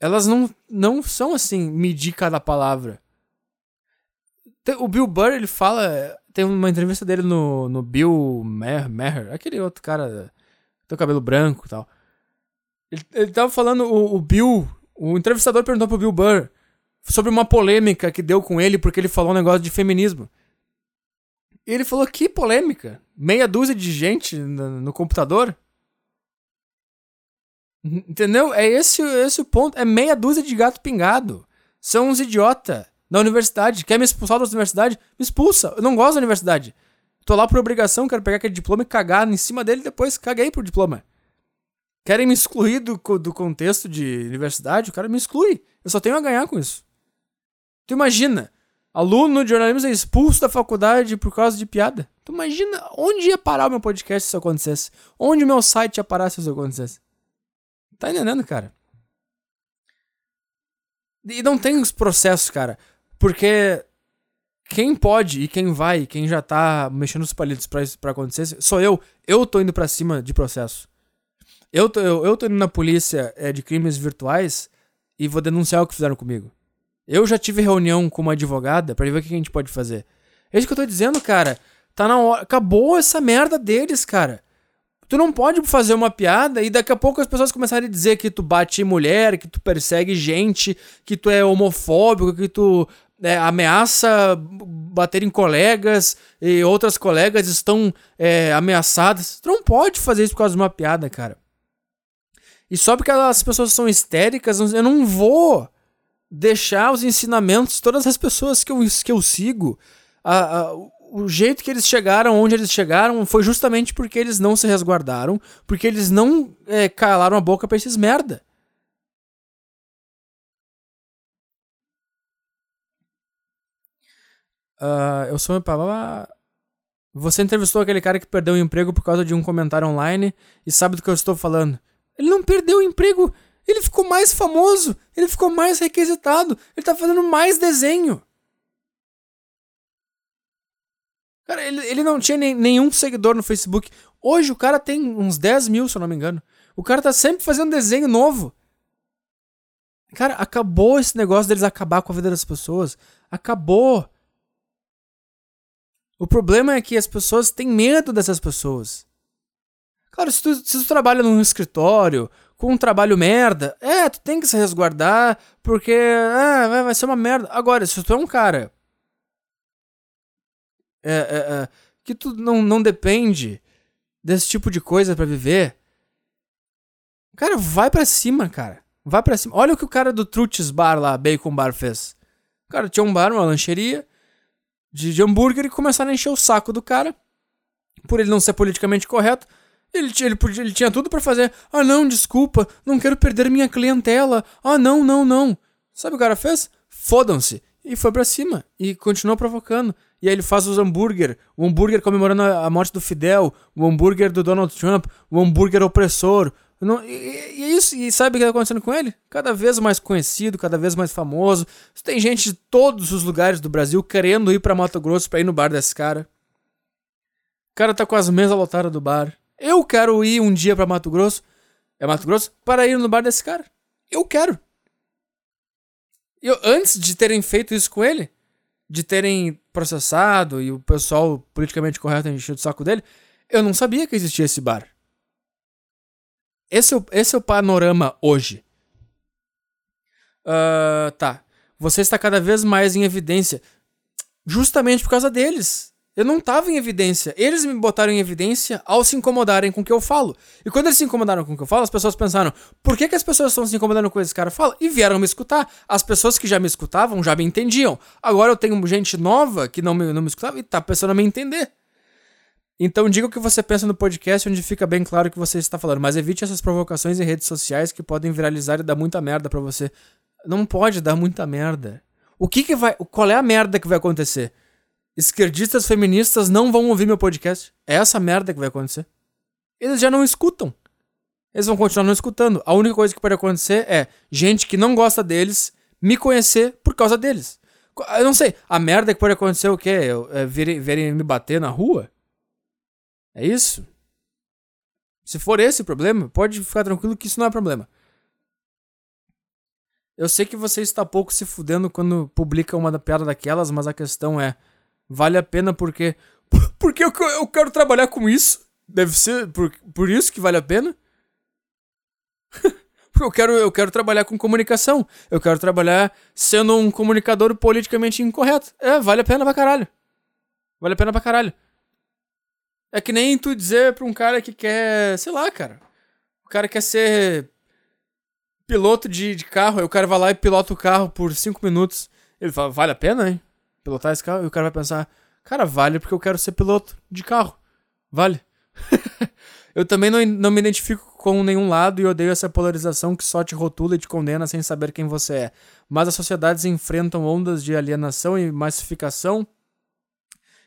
Elas não, não são assim, medir cada palavra. O Bill Burr, ele fala tem uma entrevista dele no, no Bill Maher, aquele outro cara, tem cabelo branco e tal. Ele, ele tava falando, o, o Bill, o entrevistador perguntou pro Bill Burr sobre uma polêmica que deu com ele porque ele falou um negócio de feminismo. E ele falou: que polêmica? Meia dúzia de gente no, no computador? Entendeu? É esse, esse o ponto. É meia dúzia de gato pingado. São uns idiota da universidade. Quer me expulsar da universidade? Me expulsa. Eu não gosto da universidade. Tô lá por obrigação, quero pegar aquele diploma e cagar em cima dele depois caguei pro diploma. Querem me excluir do, do contexto de universidade? O cara me exclui. Eu só tenho a ganhar com isso. Tu imagina, aluno de jornalismo é expulso da faculdade por causa de piada. Tu imagina onde ia parar o meu podcast se isso acontecesse? Onde o meu site ia parar se isso acontecesse? Tá entendendo, cara? E não tem os processos, cara. Porque quem pode e quem vai, quem já tá mexendo os palitos pra, pra acontecer, sou eu. Eu tô indo pra cima de processo. Eu tô, eu, eu tô indo na polícia é, de crimes virtuais e vou denunciar o que fizeram comigo. Eu já tive reunião com uma advogada para ver o que a gente pode fazer. É isso que eu tô dizendo, cara. Tá na hora. Acabou essa merda deles, cara. Tu não pode fazer uma piada e daqui a pouco as pessoas começarem a dizer que tu bate em mulher, que tu persegue gente, que tu é homofóbico, que tu é, ameaça bater em colegas e outras colegas estão é, ameaçadas. Tu não pode fazer isso por causa de uma piada, cara. E só porque as pessoas são histéricas, eu não vou deixar os ensinamentos, todas as pessoas que eu, que eu sigo, a, a, o jeito que eles chegaram onde eles chegaram foi justamente porque eles não se resguardaram, porque eles não é, calaram a boca pra esses merda. Uh, eu sou. Você entrevistou aquele cara que perdeu o emprego por causa de um comentário online e sabe do que eu estou falando. Ele não perdeu o emprego, ele ficou mais famoso, ele ficou mais requisitado, ele tá fazendo mais desenho. Cara, ele, ele não tinha nem, nenhum seguidor no Facebook. Hoje o cara tem uns 10 mil, se eu não me engano. O cara tá sempre fazendo desenho novo. Cara, acabou esse negócio deles acabar com a vida das pessoas. Acabou. O problema é que as pessoas têm medo dessas pessoas. Claro, se tu, se tu trabalha num escritório, com um trabalho merda, é, tu tem que se resguardar, porque é, vai ser uma merda. Agora, se tu é um cara é, é, é, que tu não, não depende desse tipo de coisa para viver, cara, vai para cima, cara. Vai para cima. Olha o que o cara do Trutz Bar lá, Bacon Bar, fez. O cara tinha um bar, uma lancheria de, de hambúrguer e começaram a encher o saco do cara por ele não ser politicamente correto. Ele, ele, podia, ele tinha tudo para fazer. Ah, não, desculpa, não quero perder minha clientela. Ah, não, não, não. Sabe o que o cara fez? Fodam-se. E foi pra cima. E continuou provocando. E aí ele faz os hambúrguer. O hambúrguer comemorando a morte do Fidel. O hambúrguer do Donald Trump. O hambúrguer opressor. Não, e, e, é isso. E sabe o que tá acontecendo com ele? Cada vez mais conhecido, cada vez mais famoso. Tem gente de todos os lugares do Brasil querendo ir pra Mato Grosso pra ir no bar desse cara. O cara tá com as mesas lotadas do bar. Eu quero ir um dia pra Mato Grosso. É Mato Grosso? Para ir no bar desse cara. Eu quero. Eu, antes de terem feito isso com ele, de terem processado e o pessoal politicamente correto encheu o saco dele, eu não sabia que existia esse bar. Esse é o, esse é o panorama hoje. Uh, tá. Você está cada vez mais em evidência. Justamente por causa deles. Eu não estava em evidência. Eles me botaram em evidência ao se incomodarem com o que eu falo. E quando eles se incomodaram com o que eu falo, as pessoas pensaram: por que, que as pessoas estão se incomodando com o que esse cara fala? E vieram me escutar. As pessoas que já me escutavam já me entendiam. Agora eu tenho gente nova que não me, não me escutava e tá pensando a me entender. Então diga o que você pensa no podcast, onde fica bem claro o que você está falando. Mas evite essas provocações em redes sociais que podem viralizar e dar muita merda para você. Não pode dar muita merda. O que que vai. Qual é a merda que vai acontecer? Esquerdistas feministas não vão ouvir meu podcast. É essa merda que vai acontecer. Eles já não escutam. Eles vão continuar não escutando. A única coisa que pode acontecer é gente que não gosta deles me conhecer por causa deles. Eu não sei, a merda que pode acontecer é o quê? É, verem, verem me bater na rua? É isso? Se for esse o problema, pode ficar tranquilo que isso não é problema. Eu sei que você está pouco se fudendo quando publica uma piada daquelas, mas a questão é vale a pena porque. Porque eu, eu quero trabalhar com isso. Deve ser por, por isso que vale a pena. Porque eu quero, eu quero trabalhar com comunicação. Eu quero trabalhar sendo um comunicador politicamente incorreto. É, vale a pena pra caralho. Vale a pena pra caralho. É que nem tu dizer pra um cara que quer, sei lá, cara. O cara quer ser piloto de, de carro, aí o cara vai lá e pilota o carro por cinco minutos. Ele fala, vale a pena, hein? Pilotar esse carro? E o cara vai pensar, cara, vale porque eu quero ser piloto de carro. Vale. eu também não, não me identifico com nenhum lado e odeio essa polarização que só te rotula e te condena sem saber quem você é. Mas as sociedades enfrentam ondas de alienação e massificação.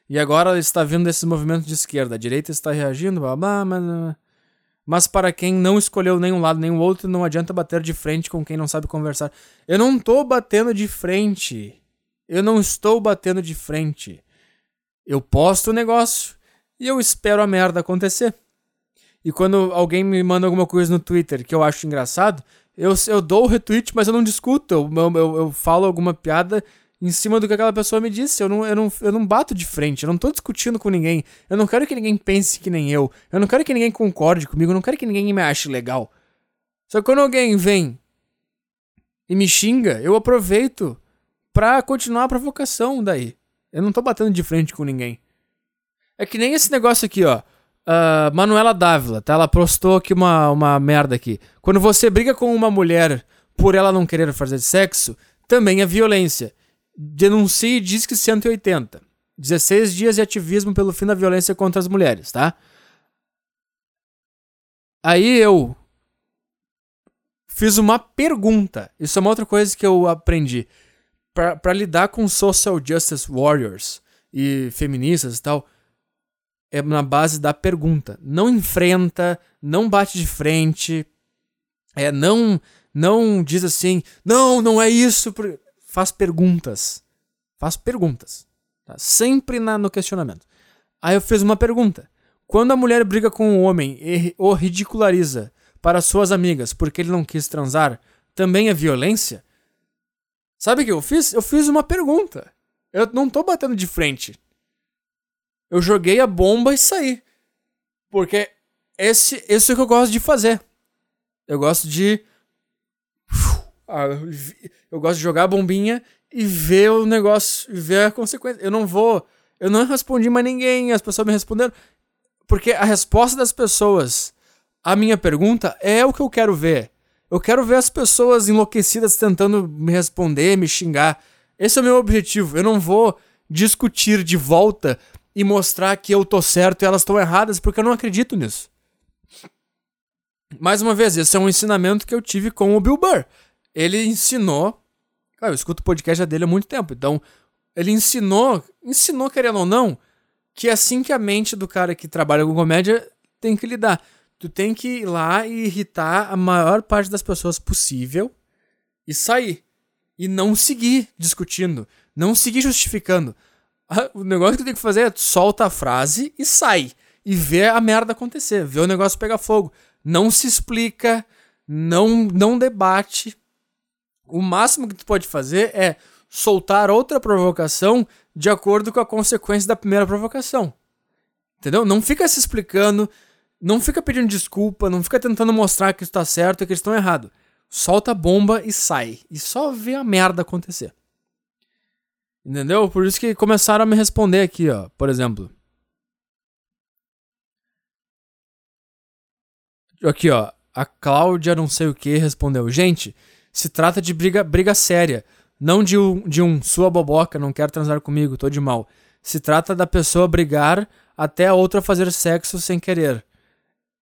E agora está vindo desses movimentos de esquerda. A direita está reagindo, blá, blá, blá, mas para quem não escolheu nenhum lado nem o outro, não adianta bater de frente com quem não sabe conversar. Eu não tô batendo de frente. Eu não estou batendo de frente. Eu posto o negócio e eu espero a merda acontecer. E quando alguém me manda alguma coisa no Twitter que eu acho engraçado, eu, eu dou o retweet, mas eu não discuto. Eu, eu, eu falo alguma piada em cima do que aquela pessoa me disse. Eu não, eu, não, eu não bato de frente, eu não tô discutindo com ninguém. Eu não quero que ninguém pense que nem eu. Eu não quero que ninguém concorde comigo, eu não quero que ninguém me ache legal. Só que quando alguém vem e me xinga, eu aproveito pra continuar a provocação daí. Eu não tô batendo de frente com ninguém. É que nem esse negócio aqui, ó. Uh, Manuela Dávila, tá? Ela postou aqui uma, uma merda aqui. Quando você briga com uma mulher por ela não querer fazer sexo, também é violência. Denuncie Disque 180. 16 dias de ativismo pelo fim da violência contra as mulheres, tá? Aí eu fiz uma pergunta. Isso é uma outra coisa que eu aprendi. Para lidar com social justice warriors e feministas e tal, é na base da pergunta. Não enfrenta, não bate de frente, é não não diz assim, não, não é isso faz perguntas. Faz perguntas. Tá? Sempre na, no questionamento. Aí eu fiz uma pergunta. Quando a mulher briga com o homem e o ridiculariza para suas amigas porque ele não quis transar, também é violência? Sabe o que eu fiz? Eu fiz uma pergunta. Eu não tô batendo de frente. Eu joguei a bomba e saí. Porque esse, esse é o que eu gosto de fazer. Eu gosto de ah, eu gosto de jogar a bombinha e ver o negócio, ver a consequência. Eu não vou. Eu não respondi mais ninguém, as pessoas me responderam. Porque a resposta das pessoas à minha pergunta é o que eu quero ver. Eu quero ver as pessoas enlouquecidas tentando me responder, me xingar. Esse é o meu objetivo. Eu não vou discutir de volta e mostrar que eu tô certo e elas estão erradas, porque eu não acredito nisso. Mais uma vez, esse é um ensinamento que eu tive com o Bill Burr ele ensinou. Cara, eu escuto o podcast dele há muito tempo. Então, ele ensinou, ensinou, querendo ou não, que é assim que a mente do cara que trabalha com comédia tem que lidar. Tu tem que ir lá e irritar a maior parte das pessoas possível e sair. E não seguir discutindo. Não seguir justificando. O negócio que tu tem que fazer é solta a frase e sai. E vê a merda acontecer. Vê o negócio pegar fogo. Não se explica. Não, não debate o máximo que tu pode fazer é soltar outra provocação de acordo com a consequência da primeira provocação. Entendeu? Não fica se explicando, não fica pedindo desculpa, não fica tentando mostrar que está certo e que eles estão errado. Solta a bomba e sai. E só vê a merda acontecer. Entendeu? Por isso que começaram a me responder aqui, ó. Por exemplo. Aqui, ó. A Cláudia não sei o que respondeu. Gente, se trata de briga, briga séria, não de um, de um sua boboca, não quer transar comigo, tô de mal. Se trata da pessoa brigar até a outra fazer sexo sem querer.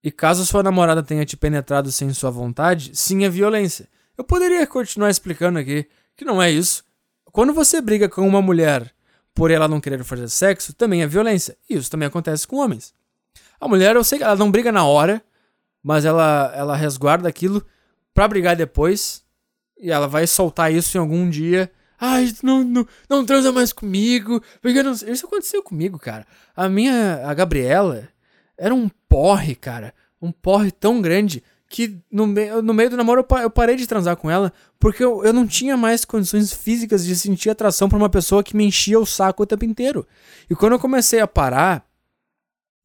E caso sua namorada tenha te penetrado sem sua vontade, sim é violência. Eu poderia continuar explicando aqui que não é isso. Quando você briga com uma mulher por ela não querer fazer sexo, também é violência. E isso também acontece com homens. A mulher, eu sei que ela não briga na hora, mas ela, ela resguarda aquilo para brigar depois e ela vai soltar isso em algum dia. Ai, não, não, não transa mais comigo. Porque não... Isso aconteceu comigo, cara. A minha. A Gabriela era um porre, cara. Um porre tão grande que no, me... no meio do namoro eu parei de transar com ela porque eu, eu não tinha mais condições físicas de sentir atração por uma pessoa que me enchia o saco o tempo inteiro. E quando eu comecei a parar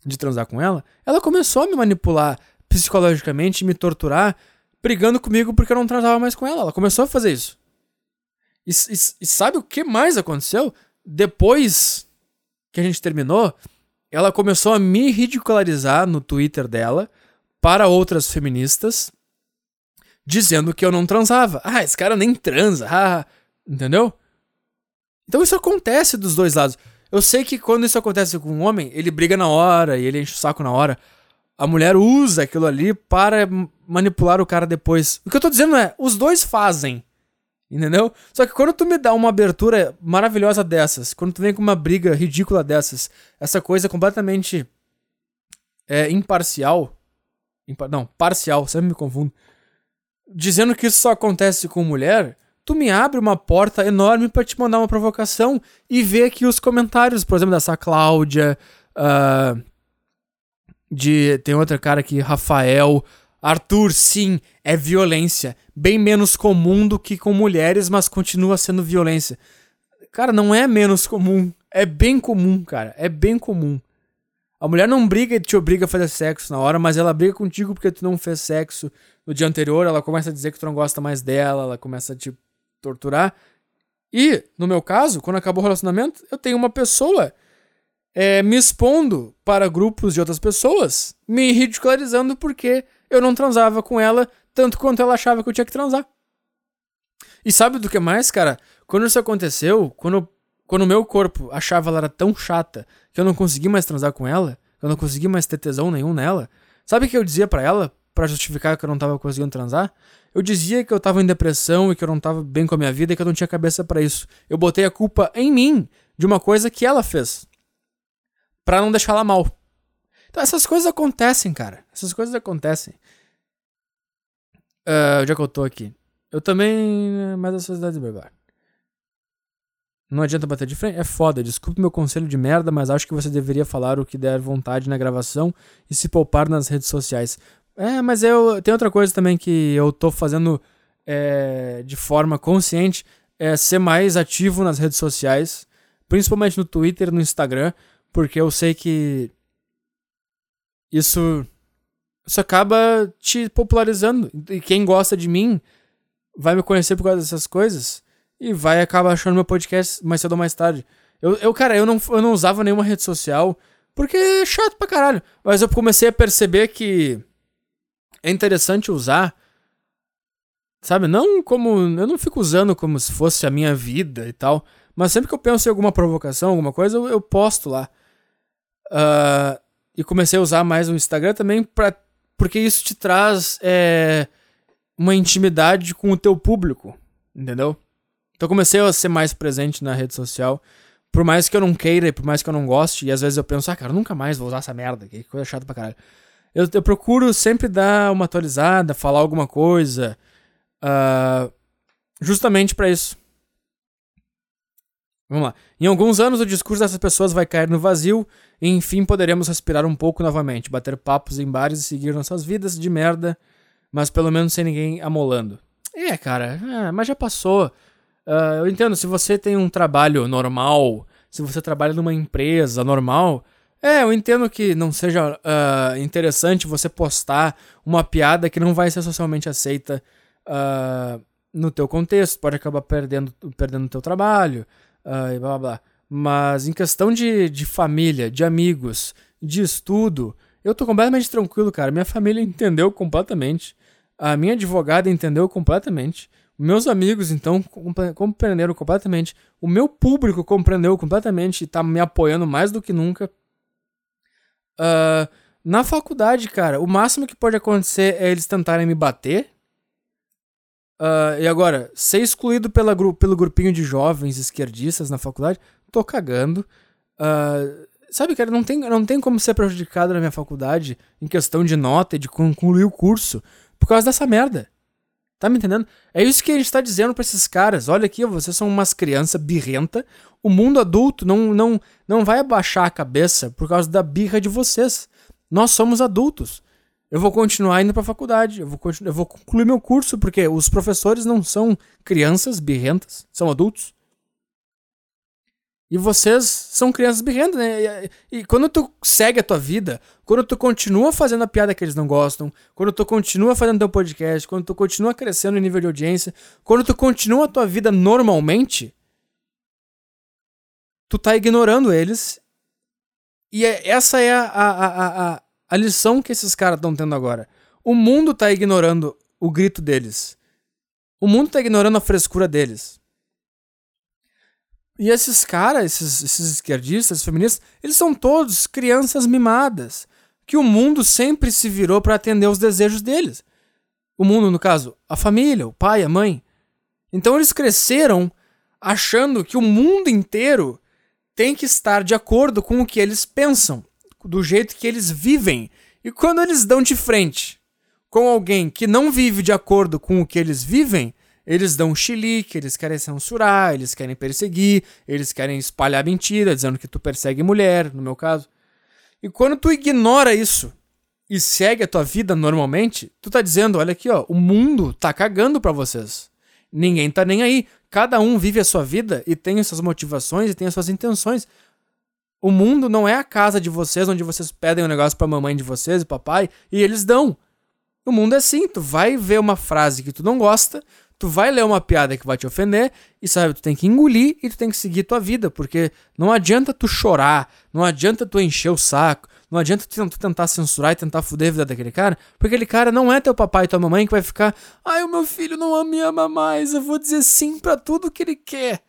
de transar com ela, ela começou a me manipular psicologicamente, me torturar brigando comigo porque eu não transava mais com ela. Ela começou a fazer isso. E, e, e sabe o que mais aconteceu? Depois que a gente terminou, ela começou a me ridicularizar no Twitter dela para outras feministas, dizendo que eu não transava. Ah, esse cara nem transa. Ah, entendeu? Então isso acontece dos dois lados. Eu sei que quando isso acontece com um homem, ele briga na hora e ele enche o saco na hora. A mulher usa aquilo ali para manipular o cara depois. O que eu tô dizendo é, os dois fazem. Entendeu? Só que quando tu me dá uma abertura maravilhosa dessas, quando tu vem com uma briga ridícula dessas, essa coisa completamente é, imparcial. Impa não, parcial, sempre me confundo. Dizendo que isso só acontece com mulher, tu me abre uma porta enorme para te mandar uma provocação e ver aqui os comentários, por exemplo, dessa Cláudia, uh, de tem outro cara aqui, Rafael, Arthur, sim, é violência. Bem menos comum do que com mulheres, mas continua sendo violência. Cara, não é menos comum. É bem comum, cara. É bem comum. A mulher não briga e te obriga a fazer sexo na hora, mas ela briga contigo porque tu não fez sexo no dia anterior. Ela começa a dizer que tu não gosta mais dela, ela começa a te torturar. E, no meu caso, quando acabou o relacionamento, eu tenho uma pessoa é, me expondo para grupos de outras pessoas, me ridicularizando porque eu não transava com ela tanto quanto ela achava que eu tinha que transar. E sabe do que mais, cara? Quando isso aconteceu, quando quando o meu corpo achava ela era tão chata que eu não conseguia mais transar com ela, eu não conseguia mais ter tesão nenhum nela, sabe o que eu dizia para ela para justificar que eu não tava conseguindo transar? Eu dizia que eu tava em depressão e que eu não tava bem com a minha vida e que eu não tinha cabeça para isso. Eu botei a culpa em mim de uma coisa que ela fez. para não deixar ela mal. Então essas coisas acontecem, cara. Essas coisas acontecem. Uh, onde é que eu tô aqui? Eu também. Mas a sociedade beber. Não adianta bater de frente? É foda. Desculpe meu conselho de merda, mas acho que você deveria falar o que der vontade na gravação e se poupar nas redes sociais. É, mas eu. Tem outra coisa também que eu tô fazendo é, de forma consciente: é ser mais ativo nas redes sociais, principalmente no Twitter e no Instagram, porque eu sei que isso isso acaba te popularizando. E quem gosta de mim vai me conhecer por causa dessas coisas e vai acabar achando meu podcast mais cedo ou mais tarde. Eu, eu cara, eu não, eu não usava nenhuma rede social porque é chato pra caralho. Mas eu comecei a perceber que é interessante usar. Sabe? Não como. Eu não fico usando como se fosse a minha vida e tal. Mas sempre que eu penso em alguma provocação, alguma coisa, eu, eu posto lá. Uh, e comecei a usar mais o Instagram também pra, porque isso te traz é, uma intimidade com o teu público, entendeu? Então comecei a ser mais presente na rede social. Por mais que eu não queira e por mais que eu não goste, e às vezes eu penso, ah, cara, nunca mais vou usar essa merda, que coisa chata pra caralho. Eu, eu procuro sempre dar uma atualizada, falar alguma coisa, uh, justamente para isso. Vamos lá. Em alguns anos, o discurso dessas pessoas vai cair no vazio e enfim poderemos respirar um pouco novamente, bater papos em bares e seguir nossas vidas de merda, mas pelo menos sem ninguém amolando. É, cara, é, mas já passou. Uh, eu entendo, se você tem um trabalho normal, se você trabalha numa empresa normal, é, eu entendo que não seja uh, interessante você postar uma piada que não vai ser socialmente aceita uh, no teu contexto, pode acabar perdendo perdendo o teu trabalho uh, e blá blá blá. Mas em questão de, de família, de amigos, de estudo, eu tô completamente tranquilo, cara. Minha família entendeu completamente. A minha advogada entendeu completamente. Meus amigos, então, compreenderam completamente. O meu público compreendeu completamente e tá me apoiando mais do que nunca. Uh, na faculdade, cara, o máximo que pode acontecer é eles tentarem me bater. Uh, e agora, ser excluído pela, pelo grupinho de jovens esquerdistas na faculdade, tô cagando. Uh, sabe, cara, não tem, não tem como ser prejudicado na minha faculdade em questão de nota e de concluir o curso por causa dessa merda. Tá me entendendo? É isso que a gente tá dizendo pra esses caras. Olha aqui, vocês são umas crianças birrenta. O mundo adulto não, não, não vai abaixar a cabeça por causa da birra de vocês. Nós somos adultos. Eu vou continuar indo pra faculdade. Eu vou, eu vou concluir meu curso, porque os professores não são crianças birrentas, são adultos. E vocês são crianças birrentas, né? E, e, quando tu segue a tua vida, quando tu continua fazendo a piada que eles não gostam, quando tu continua fazendo teu podcast, quando tu continua crescendo em nível de audiência, quando tu continua a tua vida normalmente, tu tá ignorando eles. E é, essa é a, a, a, a, lição que esses caras estão tendo agora. O mundo tá ignorando o grito deles. O mundo tá ignorando a frescura deles. E esses caras, esses, esses esquerdistas, feministas, eles são todos crianças mimadas. Que o mundo sempre se virou para atender os desejos deles. O mundo, no caso, a família, o pai, a mãe. Então eles cresceram achando que o mundo inteiro tem que estar de acordo com o que eles pensam, do jeito que eles vivem. E quando eles dão de frente com alguém que não vive de acordo com o que eles vivem, eles dão um eles querem censurar, eles querem perseguir, eles querem espalhar mentira, dizendo que tu persegue mulher, no meu caso. E quando tu ignora isso e segue a tua vida normalmente, tu tá dizendo, olha aqui, ó, o mundo tá cagando para vocês. Ninguém tá nem aí. Cada um vive a sua vida e tem as suas motivações e tem as suas intenções. O mundo não é a casa de vocês onde vocês pedem um negócio pra mamãe de vocês e papai e eles dão. O mundo é assim, tu vai ver uma frase que tu não gosta, tu vai ler uma piada que vai te ofender e sabe, tu tem que engolir e tu tem que seguir tua vida, porque não adianta tu chorar, não adianta tu encher o saco, não adianta tu tentar censurar e tentar fuder a vida daquele cara, porque aquele cara não é teu papai e tua mamãe que vai ficar, ai, o meu filho não me ama mais, eu vou dizer sim para tudo que ele quer.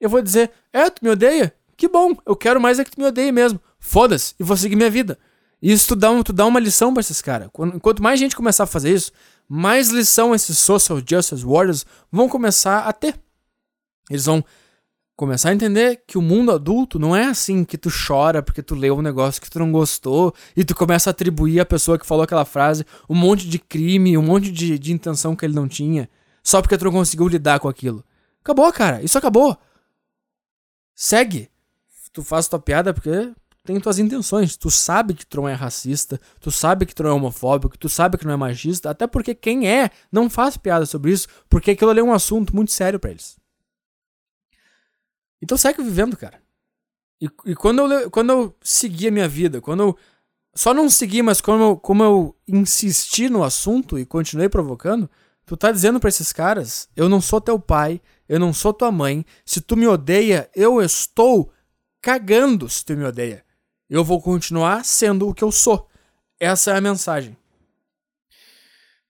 Eu vou dizer, é, tu me odeia? Que bom, eu quero mais é que tu me odeie mesmo. Foda-se, e vou seguir minha vida. Isso tu dá, um, tu dá uma lição pra esses caras. Quanto mais gente começar a fazer isso, mais lição esses social justice warriors vão começar a ter. Eles vão começar a entender que o mundo adulto não é assim que tu chora porque tu leu um negócio que tu não gostou e tu começa a atribuir à pessoa que falou aquela frase um monte de crime, um monte de, de intenção que ele não tinha, só porque tu não conseguiu lidar com aquilo. Acabou, cara. Isso acabou. Segue. Tu faz tua piada porque tem tuas intenções. Tu sabe que Tron é racista, tu sabe que Tron é homofóbico, tu sabe que não é machista, até porque quem é não faz piada sobre isso, porque aquilo ali é um assunto muito sério para eles. Então segue vivendo, cara. E, e, quando, eu, quando eu segui a minha vida, quando eu. Só não segui, mas como eu, como eu insisti no assunto e continuei provocando, tu tá dizendo para esses caras: eu não sou teu pai, eu não sou tua mãe, se tu me odeia, eu estou cagando se tu me odeia. Eu vou continuar sendo o que eu sou. Essa é a mensagem.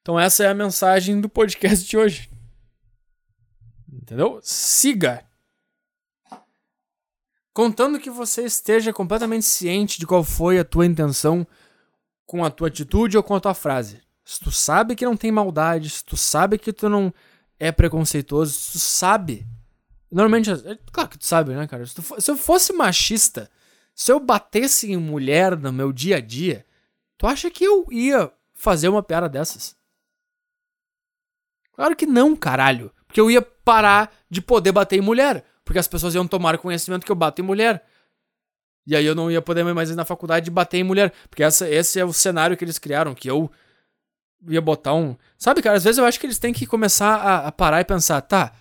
Então, essa é a mensagem do podcast de hoje. Entendeu? Siga. Contando que você esteja completamente ciente de qual foi a tua intenção com a tua atitude ou com a tua frase. Se tu sabe que não tem maldade, se tu sabe que tu não é preconceituoso, se tu sabe. Normalmente, é, claro que tu sabe, né, cara? Se, se eu fosse machista, se eu batesse em mulher no meu dia a dia, tu acha que eu ia fazer uma piada dessas? Claro que não, caralho. Porque eu ia parar de poder bater em mulher. Porque as pessoas iam tomar conhecimento que eu bato em mulher. E aí eu não ia poder mais ir na faculdade de bater em mulher. Porque essa, esse é o cenário que eles criaram, que eu ia botar um. Sabe, cara, às vezes eu acho que eles têm que começar a, a parar e pensar, tá,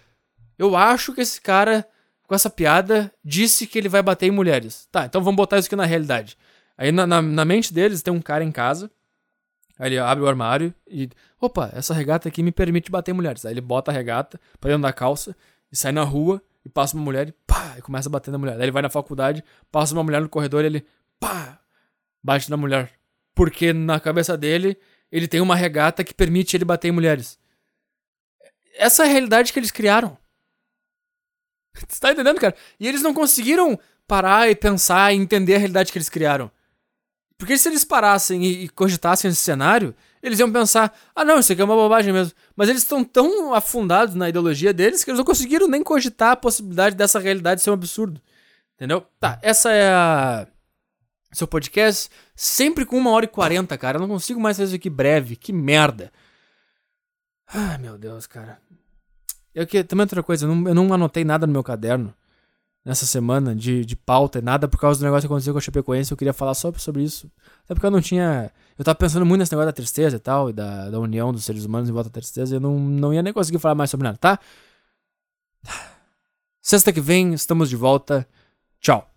eu acho que esse cara com essa piada, disse que ele vai bater em mulheres. Tá, então vamos botar isso aqui na realidade. Aí na, na, na mente deles tem um cara em casa. Aí ele abre o armário e. Opa, essa regata aqui me permite bater em mulheres. Aí ele bota a regata pra dentro da calça e sai na rua e passa uma mulher e pá, e começa a bater na mulher. Aí ele vai na faculdade, passa uma mulher no corredor e ele pá, bate na mulher. Porque na cabeça dele, ele tem uma regata que permite ele bater em mulheres. Essa é a realidade que eles criaram. Você tá entendendo, cara? E eles não conseguiram parar e pensar e entender a realidade que eles criaram. Porque se eles parassem e, cogitassem esse cenário, eles iam pensar: ah, não, isso aqui é uma bobagem mesmo. Mas eles estão tão afundados na ideologia deles que eles não conseguiram nem cogitar a possibilidade dessa realidade ser um absurdo. Entendeu? Tá, essa é a. Seu podcast, sempre com uma hora e quarenta, cara. Eu não consigo mais fazer isso aqui breve. Que merda. Ai, meu Deus, cara. Eu que, também outra coisa, eu não, eu não anotei nada no meu caderno nessa semana de, de pauta, nada por causa do negócio que aconteceu com a Chapecoense. Eu queria falar só sobre isso. Até porque eu não tinha. Eu tava pensando muito nesse negócio da tristeza e tal, e da, da união dos seres humanos em volta da tristeza, e eu não, não ia nem conseguir falar mais sobre nada, tá? Sexta que vem, estamos de volta Tchau.